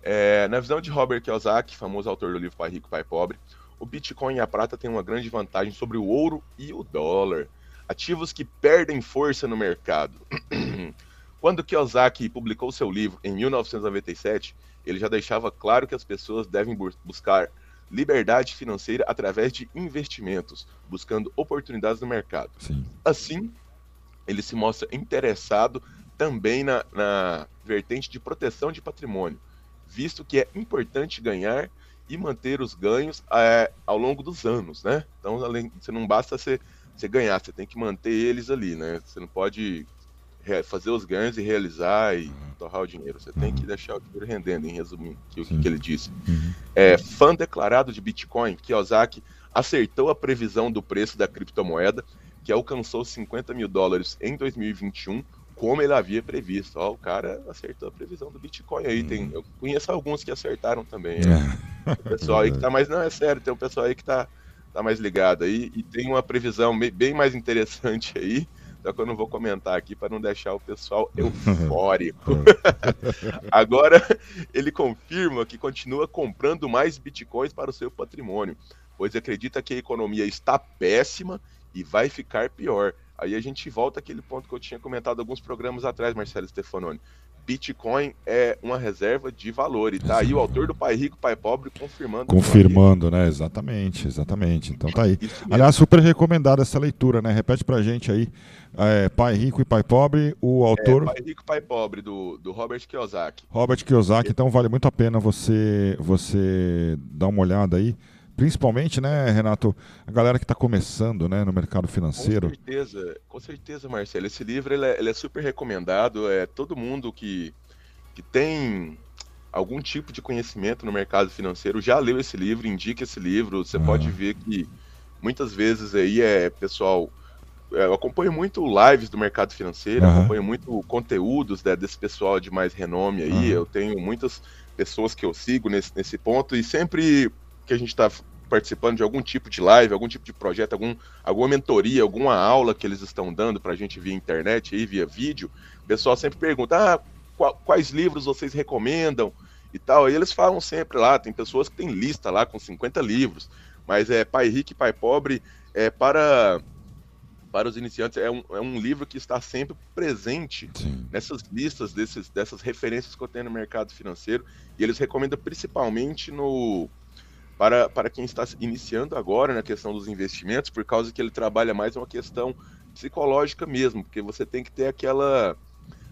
É, na visão de Robert Kiyosaki, famoso autor do livro Pai Rico e Pai Pobre, o Bitcoin e a prata têm uma grande vantagem sobre o ouro e o dólar, ativos que perdem força no mercado. Quando Kiyosaki publicou seu livro em 1997, ele já deixava claro que as pessoas devem buscar liberdade financeira através de investimentos, buscando oportunidades no mercado. Sim. Assim, ele se mostra interessado também na, na vertente de proteção de patrimônio, visto que é importante ganhar e manter os ganhos é, ao longo dos anos, né? Então, além, você não basta você, você ganhar, você tem que manter eles ali, né? Você não pode fazer os ganhos e realizar e torrar o dinheiro. Você tem que uhum. deixar o dinheiro rendendo, em resumindo o que, que, ele disse. Uhum. É, fã declarado de Bitcoin, Kiyosaki acertou a previsão do preço da criptomoeda que alcançou 50 mil dólares em 2021, como ele havia previsto. Ó, o cara acertou a previsão do Bitcoin aí. Tem, eu conheço alguns que acertaram também. É. O pessoal aí que tá mais. Não, é sério, tem um pessoal aí que tá, tá mais ligado aí. E tem uma previsão bem mais interessante aí. Só que eu não vou comentar aqui para não deixar o pessoal eufórico. Agora, ele confirma que continua comprando mais bitcoins para o seu patrimônio, pois acredita que a economia está péssima e vai ficar pior. Aí a gente volta àquele ponto que eu tinha comentado alguns programas atrás, Marcelo Stefanoni. Bitcoin é uma reserva de valor. E tá aí o autor do Pai Rico, Pai Pobre confirmando. Confirmando, né? Exatamente, exatamente. Então tá aí. Aliás, super recomendada essa leitura, né? Repete pra gente aí. É, Pai Rico e Pai Pobre, o autor. É, Pai Rico Pai Pobre, do, do Robert Kiyosaki. Robert Kiyosaki, então vale muito a pena você, você dar uma olhada aí. Principalmente, né, Renato, a galera que está começando né, no mercado financeiro. Com certeza, com certeza, Marcelo. Esse livro ele é, ele é, super recomendado. É todo mundo que, que tem algum tipo de conhecimento no mercado financeiro já leu esse livro, indica esse livro. Você ah. pode ver que muitas vezes aí é pessoal. é, Eu acompanho muito lives do mercado financeiro, Aham. acompanho muito conteúdos né, desse pessoal de mais renome aí. Eu tenho muitas pessoas que eu sigo nesse, nesse ponto, e sempre que a gente está participando de algum tipo de live, algum tipo de projeto, algum, alguma mentoria, alguma aula que eles estão dando para a gente via internet, aí, via vídeo, o pessoal sempre pergunta: ah, qua- quais livros vocês recomendam e tal. Aí eles falam sempre lá, tem pessoas que têm lista lá com 50 livros, mas é Pai Rico e Pai Pobre é para para os iniciantes é um, é um livro que está sempre presente Sim. nessas listas desses, dessas referências que eu tenho no mercado financeiro e eles recomendam principalmente no para, para quem está iniciando agora na questão dos investimentos, por causa que ele trabalha mais uma questão psicológica mesmo, porque você tem que ter aquela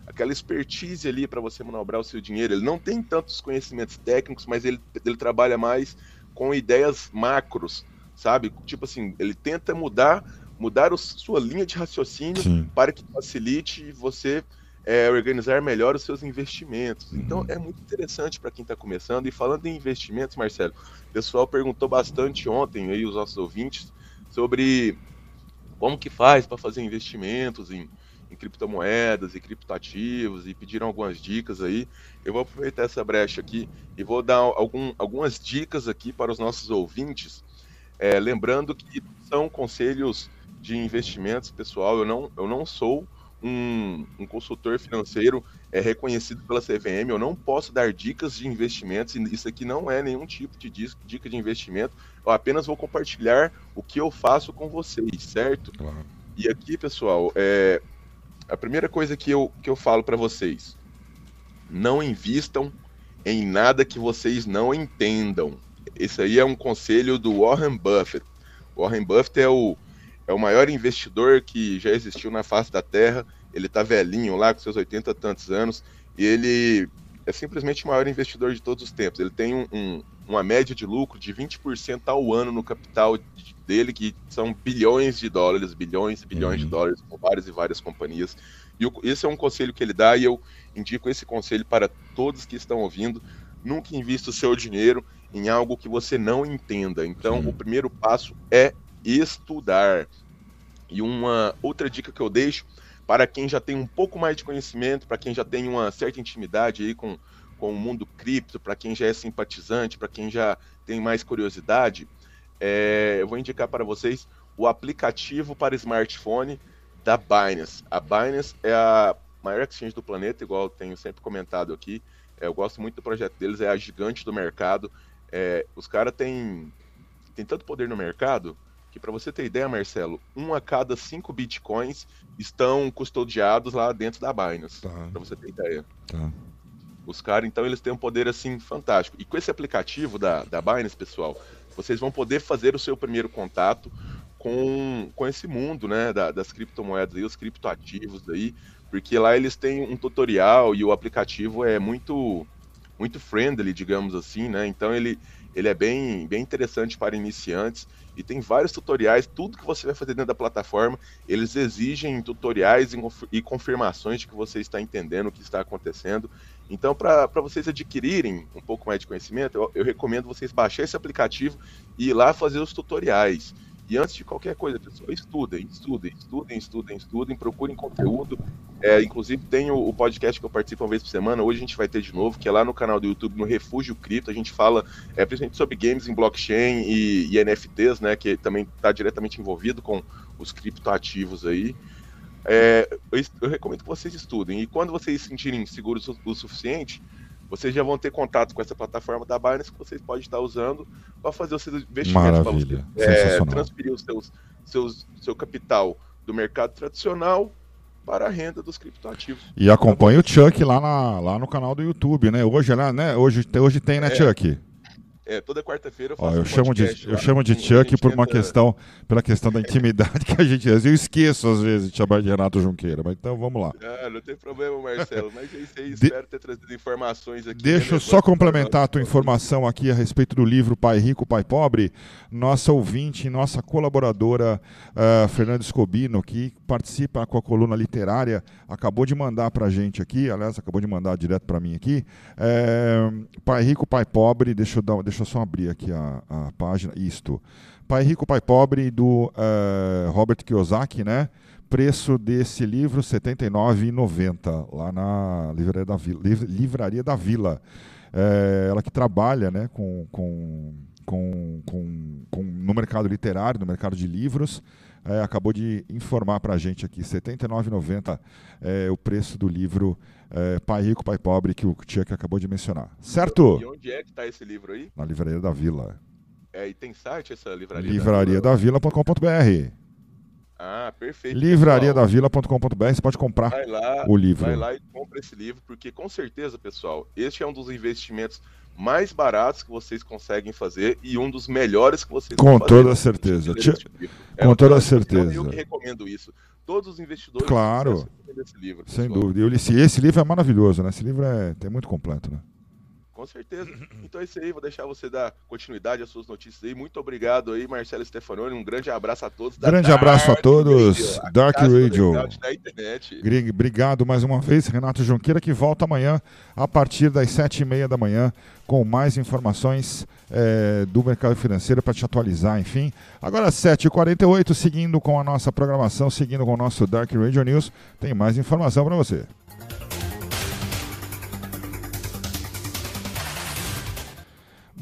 aquela expertise ali para você manobrar o seu dinheiro. Ele não tem tantos conhecimentos técnicos, mas ele, ele trabalha mais com ideias macros, sabe? Tipo assim, ele tenta mudar mudar o, sua linha de raciocínio Sim. para que facilite você é, organizar melhor os seus investimentos. Uhum. Então é muito interessante para quem está começando. E falando em investimentos, Marcelo, o pessoal perguntou bastante ontem aí os nossos ouvintes sobre como que faz para fazer investimentos em, em criptomoedas e criptoativos e pediram algumas dicas aí. Eu vou aproveitar essa brecha aqui e vou dar algum, algumas dicas aqui para os nossos ouvintes. É, lembrando que são conselhos de investimentos, pessoal. Eu não, eu não sou um, um consultor financeiro é, reconhecido pela CVM. Eu não posso dar dicas de investimentos. e Isso aqui não é nenhum tipo de dica de investimento. Eu apenas vou compartilhar o que eu faço com vocês, certo? Claro. E aqui, pessoal, é, a primeira coisa que eu, que eu falo para vocês: não invistam em nada que vocês não entendam. Esse aí é um conselho do Warren Buffett. Warren Buffett é o, é o maior investidor que já existiu na face da Terra. Ele tá velhinho lá, com seus 80 e tantos anos, e ele é simplesmente o maior investidor de todos os tempos. Ele tem um- um- uma média de lucro de 20% ao ano no capital de- dele, que são bilhões de dólares, bilhões e bilhões de Uhum. dólares com várias e várias companhias. E o- esse é um conselho que ele dá, e eu indico esse conselho para todos que estão ouvindo. Nunca invista o seu dinheiro em algo que você não entenda. Então, Sim. o primeiro passo é estudar. E uma outra dica que eu deixo para quem já tem um pouco mais de conhecimento, para quem já tem uma certa intimidade aí com, com o mundo cripto, para quem já é simpatizante, para quem já tem mais curiosidade, é, eu vou indicar para vocês o aplicativo para smartphone da Binance. A Binance é a maior exchange do planeta, igual eu tenho sempre comentado aqui. É, eu gosto muito do projeto deles, é a gigante do mercado. É, os caras têm tem tanto poder no mercado que, para você ter ideia, Marcelo, um a cada cinco bitcoins estão custodiados lá dentro da Binance. Tá, Para você ter ideia. tá. Os caras, então, eles têm um poder assim fantástico. E com esse aplicativo da, da Binance, pessoal, vocês vão poder fazer o seu primeiro contato com, com esse mundo, né, da- das criptomoedas e os criptoativos aí, porque lá eles têm um tutorial e o aplicativo é muito muito friendly, digamos assim, né? Então ele, ele é bem, bem interessante para iniciantes e tem vários tutoriais, tudo que você vai fazer dentro da plataforma, eles exigem tutoriais e conf- confirmações de que você está entendendo o que está acontecendo. Então, para vocês adquirirem um pouco mais de conhecimento, eu, eu recomendo vocês baixarem esse aplicativo e ir lá fazer os tutoriais. E antes de qualquer coisa, pessoal, estudem, estudem, estudem, estudem, estudem, procurem conteúdo. É, inclusive, tem o, o podcast que eu participo uma vez por semana. Hoje a gente vai ter de novo, que é lá no canal do YouTube, no Refúgio Cripto. A gente fala é, principalmente sobre games em blockchain e, e NFTs, né? Que também está diretamente envolvido com os criptoativos aí. É, eu, eu recomendo que vocês estudem. E quando vocês se sentirem seguros o, o suficiente, vocês já vão ter contato com essa plataforma da Binance que vocês podem estar usando para fazer os seus investimentos, para você é, transferir os seus, seus, seu capital do mercado tradicional para a renda dos criptoativos. E acompanha o Chuck lá, na- lá no canal do YouTube, né? Hoje, lá, né? Hoje, hoje tem, né, É. Chuck? É, toda quarta-feira eu Ó, faço eu um chamo de, podcast eu lá, chamo de Chuck por uma tenta- questão, pela questão da intimidade que a gente. Eu esqueço às vezes de chamar de Renato Junqueira, mas então vamos lá. Ah, não tem problema, Marcelo, mas é isso aí. De- Espero ter trazido informações aqui. Deixa eu relevantes só complementar a tua informação aqui a respeito do livro Pai Rico, Pai Pobre. Nossa ouvinte, nossa colaboradora ah, Fernanda Escobino, que participa com a coluna literária, acabou de mandar para a gente aqui, aliás, acabou de mandar direto para mim aqui. É, pai Rico, Pai Pobre, deixa eu, dar, deixa deixa eu só abrir aqui a, a página. Isto. Pai Rico, Pai Pobre, do uh, Robert Kiyosaki, né? Preço desse livro, R$ 79,90, lá na Livraria da Vila. Livraria da Vila. É, ela que trabalha né, com, com, com, com, no mercado literário, no mercado de livros, é, acabou de informar para a gente aqui, R$ 79,90 é o preço do livro é, Pai Rico, Pai Pobre, que o Tia acabou de mencionar. Certo? E onde é que está esse livro aí? Na Livraria da Vila. É, e tem site essa livraria? Livrariadavila.com.br. Ah, perfeito. Livrariadavila.com.br, você pode comprar lá, o livro. Vai lá e compra esse livro, porque com certeza, pessoal, este é um dos investimentos mais baratos que vocês conseguem fazer e um dos melhores que vocês Com toda certeza. É, com toda certeza. Eu que recomendo isso. Todos os investidores claro. esse livro. Sem dúvida. Eu li, esse livro é maravilhoso, né? Esse livro é, é muito completo, né? Com certeza. Então é isso aí, vou deixar você dar continuidade às suas notícias aí. Muito obrigado aí, Marcelo Stefanoni. Um grande abraço a todos. Grande abraço a todos. Radio, Dark Radio. Da internet. Obrigado mais uma vez, Renato Junqueira, que volta amanhã a partir das sete e meia da manhã com mais informações é, do mercado financeiro para te atualizar, enfim. Agora 7h48, seguindo com a nossa programação, seguindo com o nosso Dark Radio News, tem mais informação para você.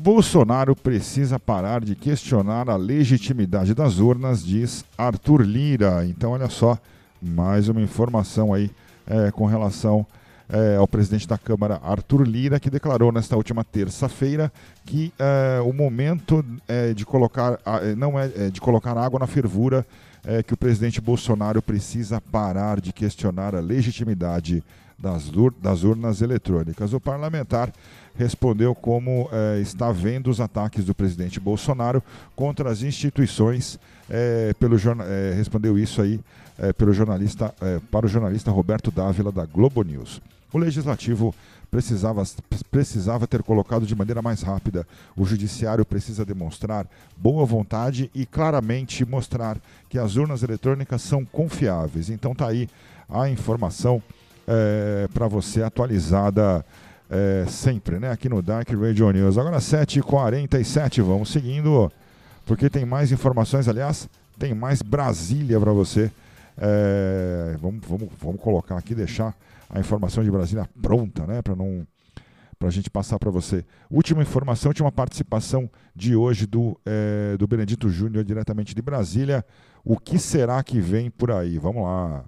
Bolsonaro precisa parar de questionar a legitimidade das urnas, diz Arthur Lira. Então, olha só, mais uma informação aí é, com relação é, ao presidente da Câmara, Arthur Lira, que declarou nesta última terça-feira que é, o momento é, de colocar é, não é, é, de colocar água na fervura, é que o presidente Bolsonaro precisa parar de questionar a legitimidade das, das urnas eletrônicas. O parlamentar respondeu como é, está vendo os ataques do presidente Bolsonaro contra as instituições. É, pelo, é, respondeu isso aí pelo jornalista, para o jornalista Roberto Dávila da Globo News. O legislativo precisava, precisava ter colocado de maneira mais rápida. O judiciário precisa demonstrar boa vontade e claramente mostrar que as urnas eletrônicas são confiáveis. Então tá aí a informação é, para você atualizada é, sempre, né? Aqui no Dark Radio News. Agora 7h47, vamos seguindo, porque tem mais informações, aliás, tem mais Brasília para você. É, vamos, vamos, vamos colocar aqui, deixar a informação de Brasília pronta, né? Para não para a gente passar para você. Última informação, última participação de hoje do, é, do Benedito Júnior, diretamente de Brasília. O que será que vem por aí? Vamos lá.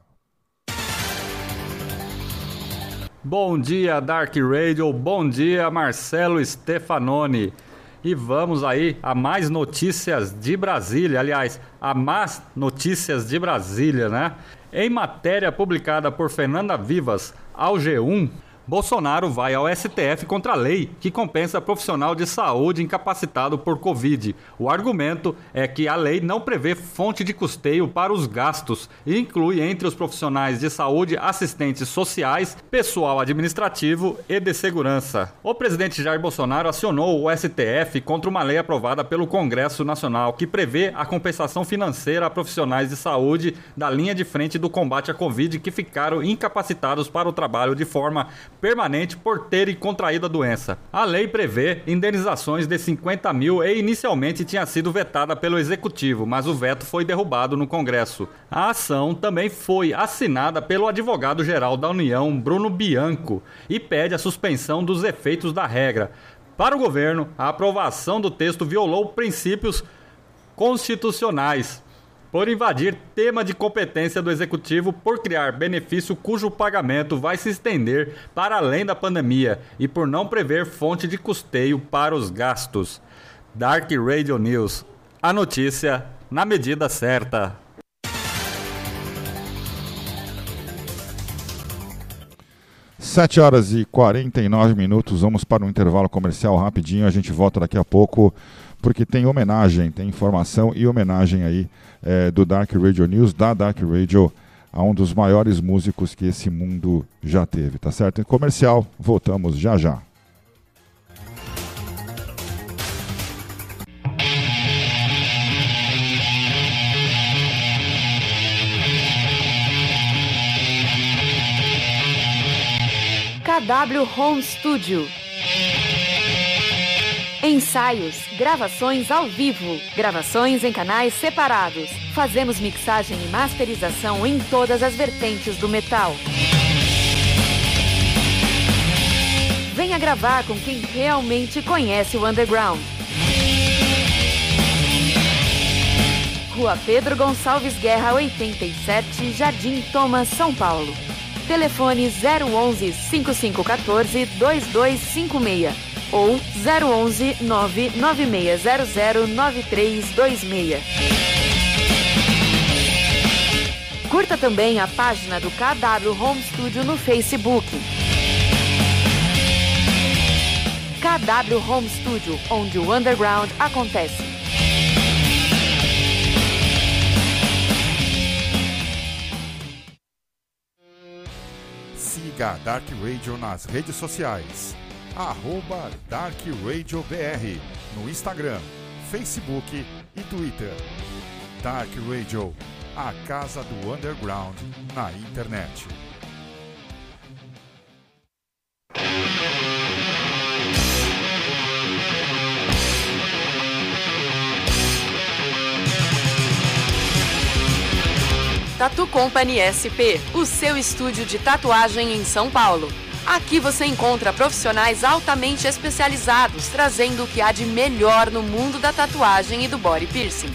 Bom dia, Dark Radio. Bom dia, Marcelo Stefanoni. E vamos aí a mais notícias de Brasília. Aliás, a más notícias de Brasília, né? Em matéria publicada por Fernanda Vivas ao G1, Bolsonaro vai ao STF contra a lei que compensa profissional de saúde incapacitado por Covid. O argumento é que a lei não prevê fonte de custeio para os gastos e inclui entre os profissionais de saúde assistentes sociais, pessoal administrativo e de segurança. O presidente Jair Bolsonaro acionou o STF contra uma lei aprovada pelo Congresso Nacional que prevê a compensação financeira a profissionais de saúde da linha de frente do combate à Covid que ficaram incapacitados para o trabalho de forma permanente por terem contraído a doença. A lei prevê indenizações de 50 mil e inicialmente tinha sido vetada pelo Executivo, mas o veto foi derrubado no Congresso. A ação também foi assinada pelo advogado-geral da União, Bruno Bianco, e pede a suspensão dos efeitos da regra. Para o governo, a aprovação do texto violou princípios constitucionais por invadir tema de competência do executivo por criar benefício cujo pagamento vai se estender para além da pandemia e por não prever fonte de custeio para os gastos. Dark Radio News. A notícia na medida certa. Sete horas e 49 minutos, vamos para um intervalo comercial rapidinho, a gente volta daqui a pouco, porque tem homenagem, tem informação e homenagem aí é, do Dark Radio News, da Dark Radio, a um dos maiores músicos que esse mundo já teve, tá certo? Em comercial, voltamos já já. KW Home Studio Ensaios, gravações ao vivo, gravações em canais separados. Fazemos mixagem e masterização em todas as vertentes do metal. Venha gravar com quem realmente conhece o underground. Rua Pedro Gonçalves Guerra 87, Jardim Thomas, São Paulo. Telefone 011 5514 2256 ou 011 99600 9326. Curta também a página do KW Home Studio no Facebook. KW Home Studio, onde o underground acontece. Siga a Dark Radio nas redes sociais. Arroba Dark Radio BR no Instagram, Facebook e Twitter. Dark Radio, a casa do underground na internet. Tatu Company SP, o seu estúdio de tatuagem em São Paulo. Aqui você encontra profissionais altamente especializados, trazendo o que há de melhor no mundo da tatuagem e do body piercing.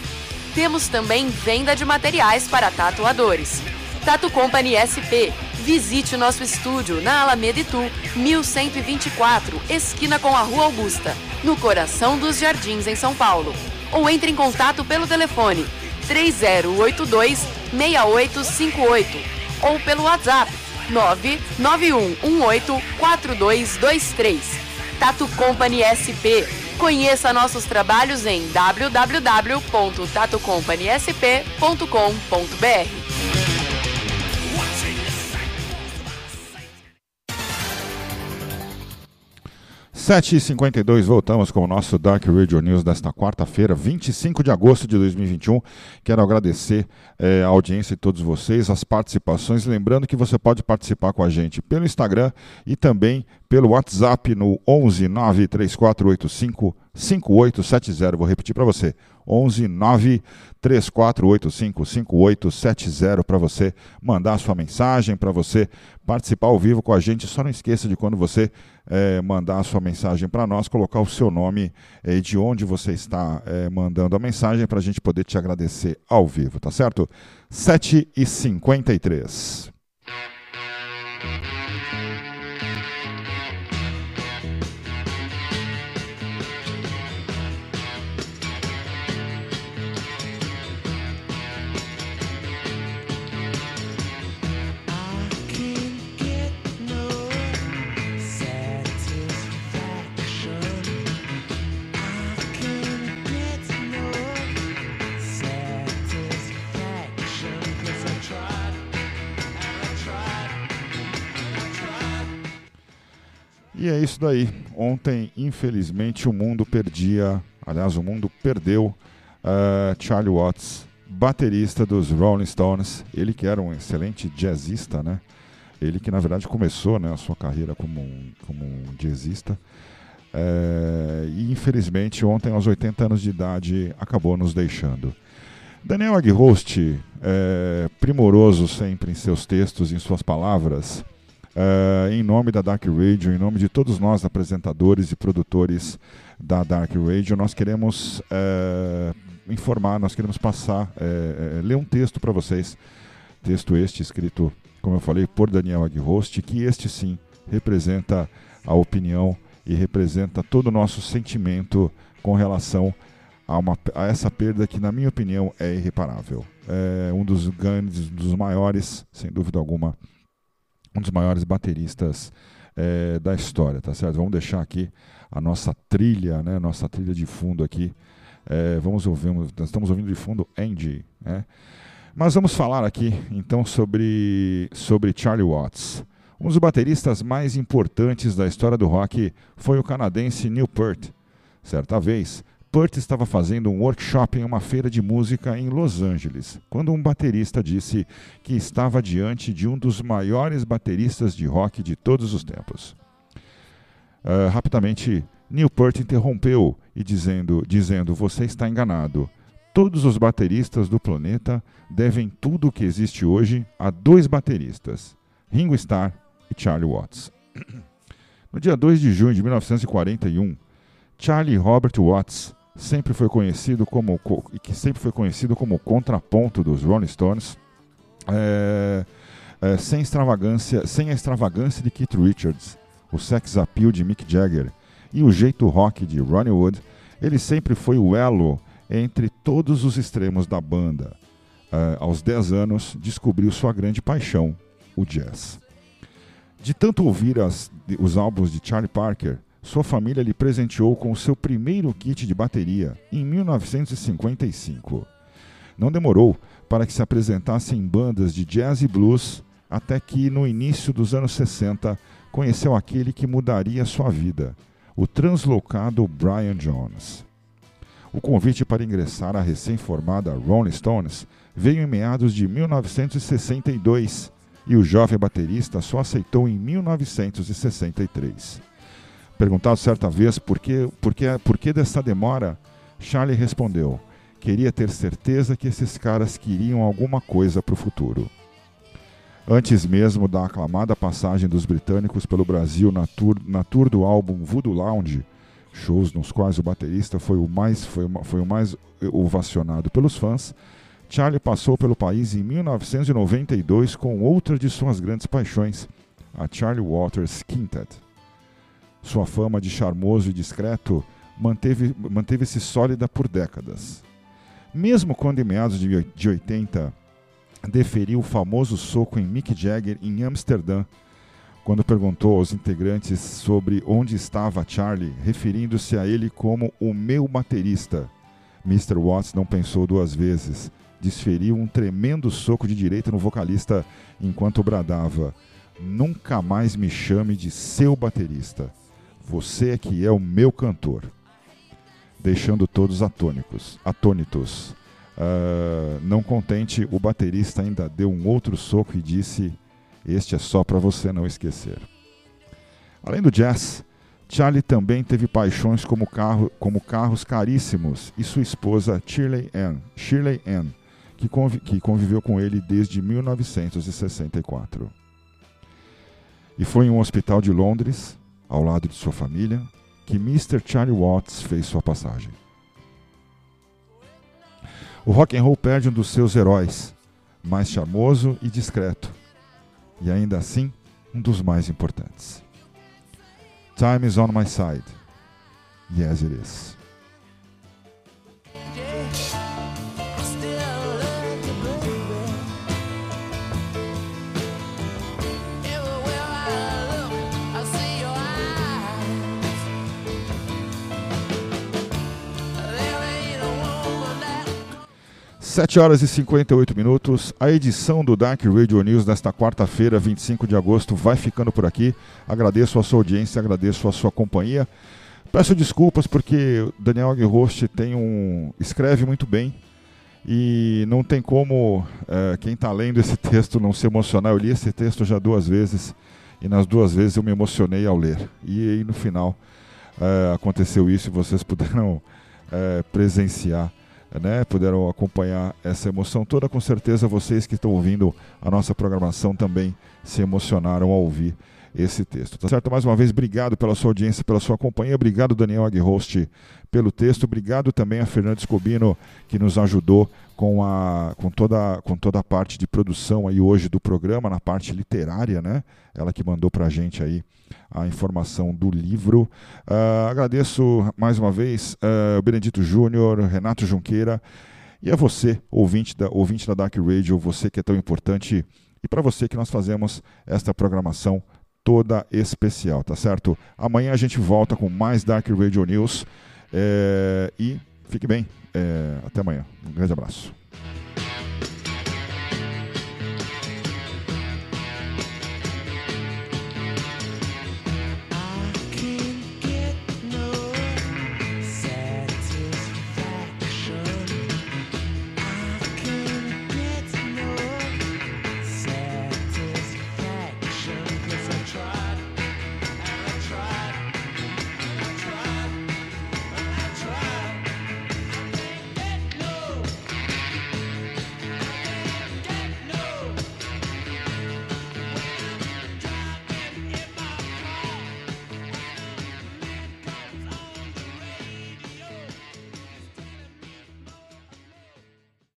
Temos também venda de materiais para tatuadores. Tatu Company SP. Visite nosso estúdio na Alameda Itu, 1124, esquina com a Rua Augusta, no coração dos Jardins, em São Paulo. Ou entre em contato pelo telefone 3082 6858 ou pelo WhatsApp 991184223. Tatu Company SP. Conheça nossos trabalhos em www.tatucompagnysp.com.br. 7h52, voltamos com o nosso Dark Radio News desta quarta-feira, 25 de agosto de 2021. Quero agradecer eh, a audiência e todos vocês, as participações. Lembrando que você pode participar com a gente pelo Instagram e também pelo WhatsApp no 11 93485 5870. Vou repetir para você: 11 93485 5870 para você mandar a sua mensagem, para você participar ao vivo com a gente. Só não esqueça de quando você é, mandar a sua mensagem para nós, colocar o seu nome e é, de onde você está é, mandando a mensagem para a gente poder te agradecer ao vivo, tá certo? 7h53. E é isso daí. Ontem, infelizmente, o mundo perdia. Aliás, o mundo perdeu uh, Charlie Watts, baterista dos Rolling Stones. Ele que era um excelente jazzista, né? Ele que na verdade começou né, a sua carreira como um, como um jazzista. É, e infelizmente ontem, aos 80 anos de idade, acabou nos deixando. Daniel Aguihost, é, primoroso sempre em seus textos, em suas palavras, Uh, em nome da Dark Radio, em nome de todos nós, apresentadores e produtores da Dark Radio, nós queremos uh, informar, nós queremos passar, uh, ler um texto para vocês. Texto este escrito, como eu falei, por Daniel Aguihost, que este sim representa a opinião e representa todo o nosso sentimento com relação a, uma, a essa perda que, na minha opinião, é irreparável. É um dos grandes, dos maiores, sem dúvida alguma, um dos maiores bateristas é, da história, tá certo? Vamos deixar aqui a nossa trilha, né? Nossa trilha de fundo aqui. É, vamos ouvir, estamos ouvindo de fundo Andy, né? Mas vamos falar aqui então sobre, sobre Charlie Watts. Um dos bateristas mais importantes da história do rock foi o canadense Neil Peart. Certa vez, Purt estava fazendo um workshop em uma feira de música em Los Angeles, quando um baterista disse que estava diante de um dos maiores bateristas de rock de todos os tempos. Uh, rapidamente, Newport interrompeu e dizendo, dizendo: Você está enganado. Todos os bateristas do planeta devem tudo o que existe hoje a dois bateristas, Ringo Starr e Charlie Watts. No dia 2 de junho de 1941, Charlie Robert Watts, sempre foi conhecido como que sempre foi conhecido como o contraponto dos Rolling Stones, é, é, sem extravagância, sem a extravagância de Keith Richards, o sex appeal de Mick Jagger e o jeito rock de Ronnie Wood, ele sempre foi o elo entre todos os extremos da banda. Uh, aos 10 anos, descobriu sua grande paixão, o jazz. De tanto ouvir as, os álbuns de Charlie Parker, sua família lhe presenteou com o seu primeiro kit de bateria em 1955. Não demorou para que se apresentasse em bandas de jazz e blues, até que, no início dos anos 60, conheceu aquele que mudaria sua vida, o translocado Brian Jones. O convite para ingressar à recém-formada Rolling Stones veio em meados de 1962 e o jovem baterista só aceitou em 1963. Perguntado certa vez por que, por que, por que dessa demora, Charlie respondeu: Queria ter certeza que esses caras queriam alguma coisa para o futuro. Antes mesmo da aclamada passagem dos britânicos pelo Brasil na tour, na tour do álbum Voodoo Lounge, shows nos quais o baterista foi o mais, foi, foi o mais ovacionado pelos fãs, Charlie passou pelo país em 1992 com outra de suas grandes paixões, a Charlie Waters Quintet. Sua fama de charmoso e discreto manteve-se manteve sólida por décadas. Mesmo quando, em meados de, de 80, deferiu o famoso soco em Mick Jagger em Amsterdã, quando perguntou aos integrantes sobre onde estava Charlie, referindo-se a ele como o meu baterista. Mr. Watts não pensou duas vezes. Desferiu um tremendo soco de direita no vocalista enquanto bradava: Nunca mais me chame de seu baterista. Você é que é o meu cantor. Deixando todos atônicos, atônitos. Uh, não contente, o baterista ainda deu um outro soco e disse: Este é só para você não esquecer. Além do jazz, Charlie também teve paixões como, carro, como carros caríssimos e sua esposa Shirley Ann, Shirley Ann que, que conviveu com ele desde 1964. E foi em um hospital de Londres, ao lado de sua família, que Mr. Charlie Watts fez sua passagem. O rock and roll perde um dos seus heróis, mais charmoso e discreto, e ainda assim um dos mais importantes. Time is on my side. Yes, it is. 7 horas e 58 minutos. A edição do Dark Radio News desta quarta-feira, 25 de agosto, vai ficando por aqui. Agradeço a sua audiência, agradeço a sua companhia. Peço desculpas porque o Daniel Aguirhost tem um escreve muito bem e não tem como é, quem está lendo esse texto não se emocionar. Eu li esse texto já duas vezes e nas duas vezes eu me emocionei ao ler. E aí no final é, aconteceu isso e vocês puderam é, presenciar né, puderam acompanhar essa emoção toda. Com certeza vocês que estão ouvindo a nossa programação também se emocionaram ao ouvir esse texto. Tá certo? Mais uma vez, obrigado pela sua audiência, pela sua companhia. Obrigado, Daniel Aguirhost, pelo texto. Obrigado também a Fernanda Escobino, que nos ajudou com, a, com, toda, com toda a parte de produção aí hoje do programa, na parte literária, né? Ela que mandou para a gente aí a informação do livro. Uh, agradeço mais uma vez uh, Benedito Júnior, Renato Junqueira e a você, ouvinte da, ouvinte da Dark Radio, você que é tão importante e para você que nós fazemos esta programação toda especial, tá certo? Amanhã a gente volta com mais Dark Radio News é, e fique bem. É, até amanhã. Um grande abraço.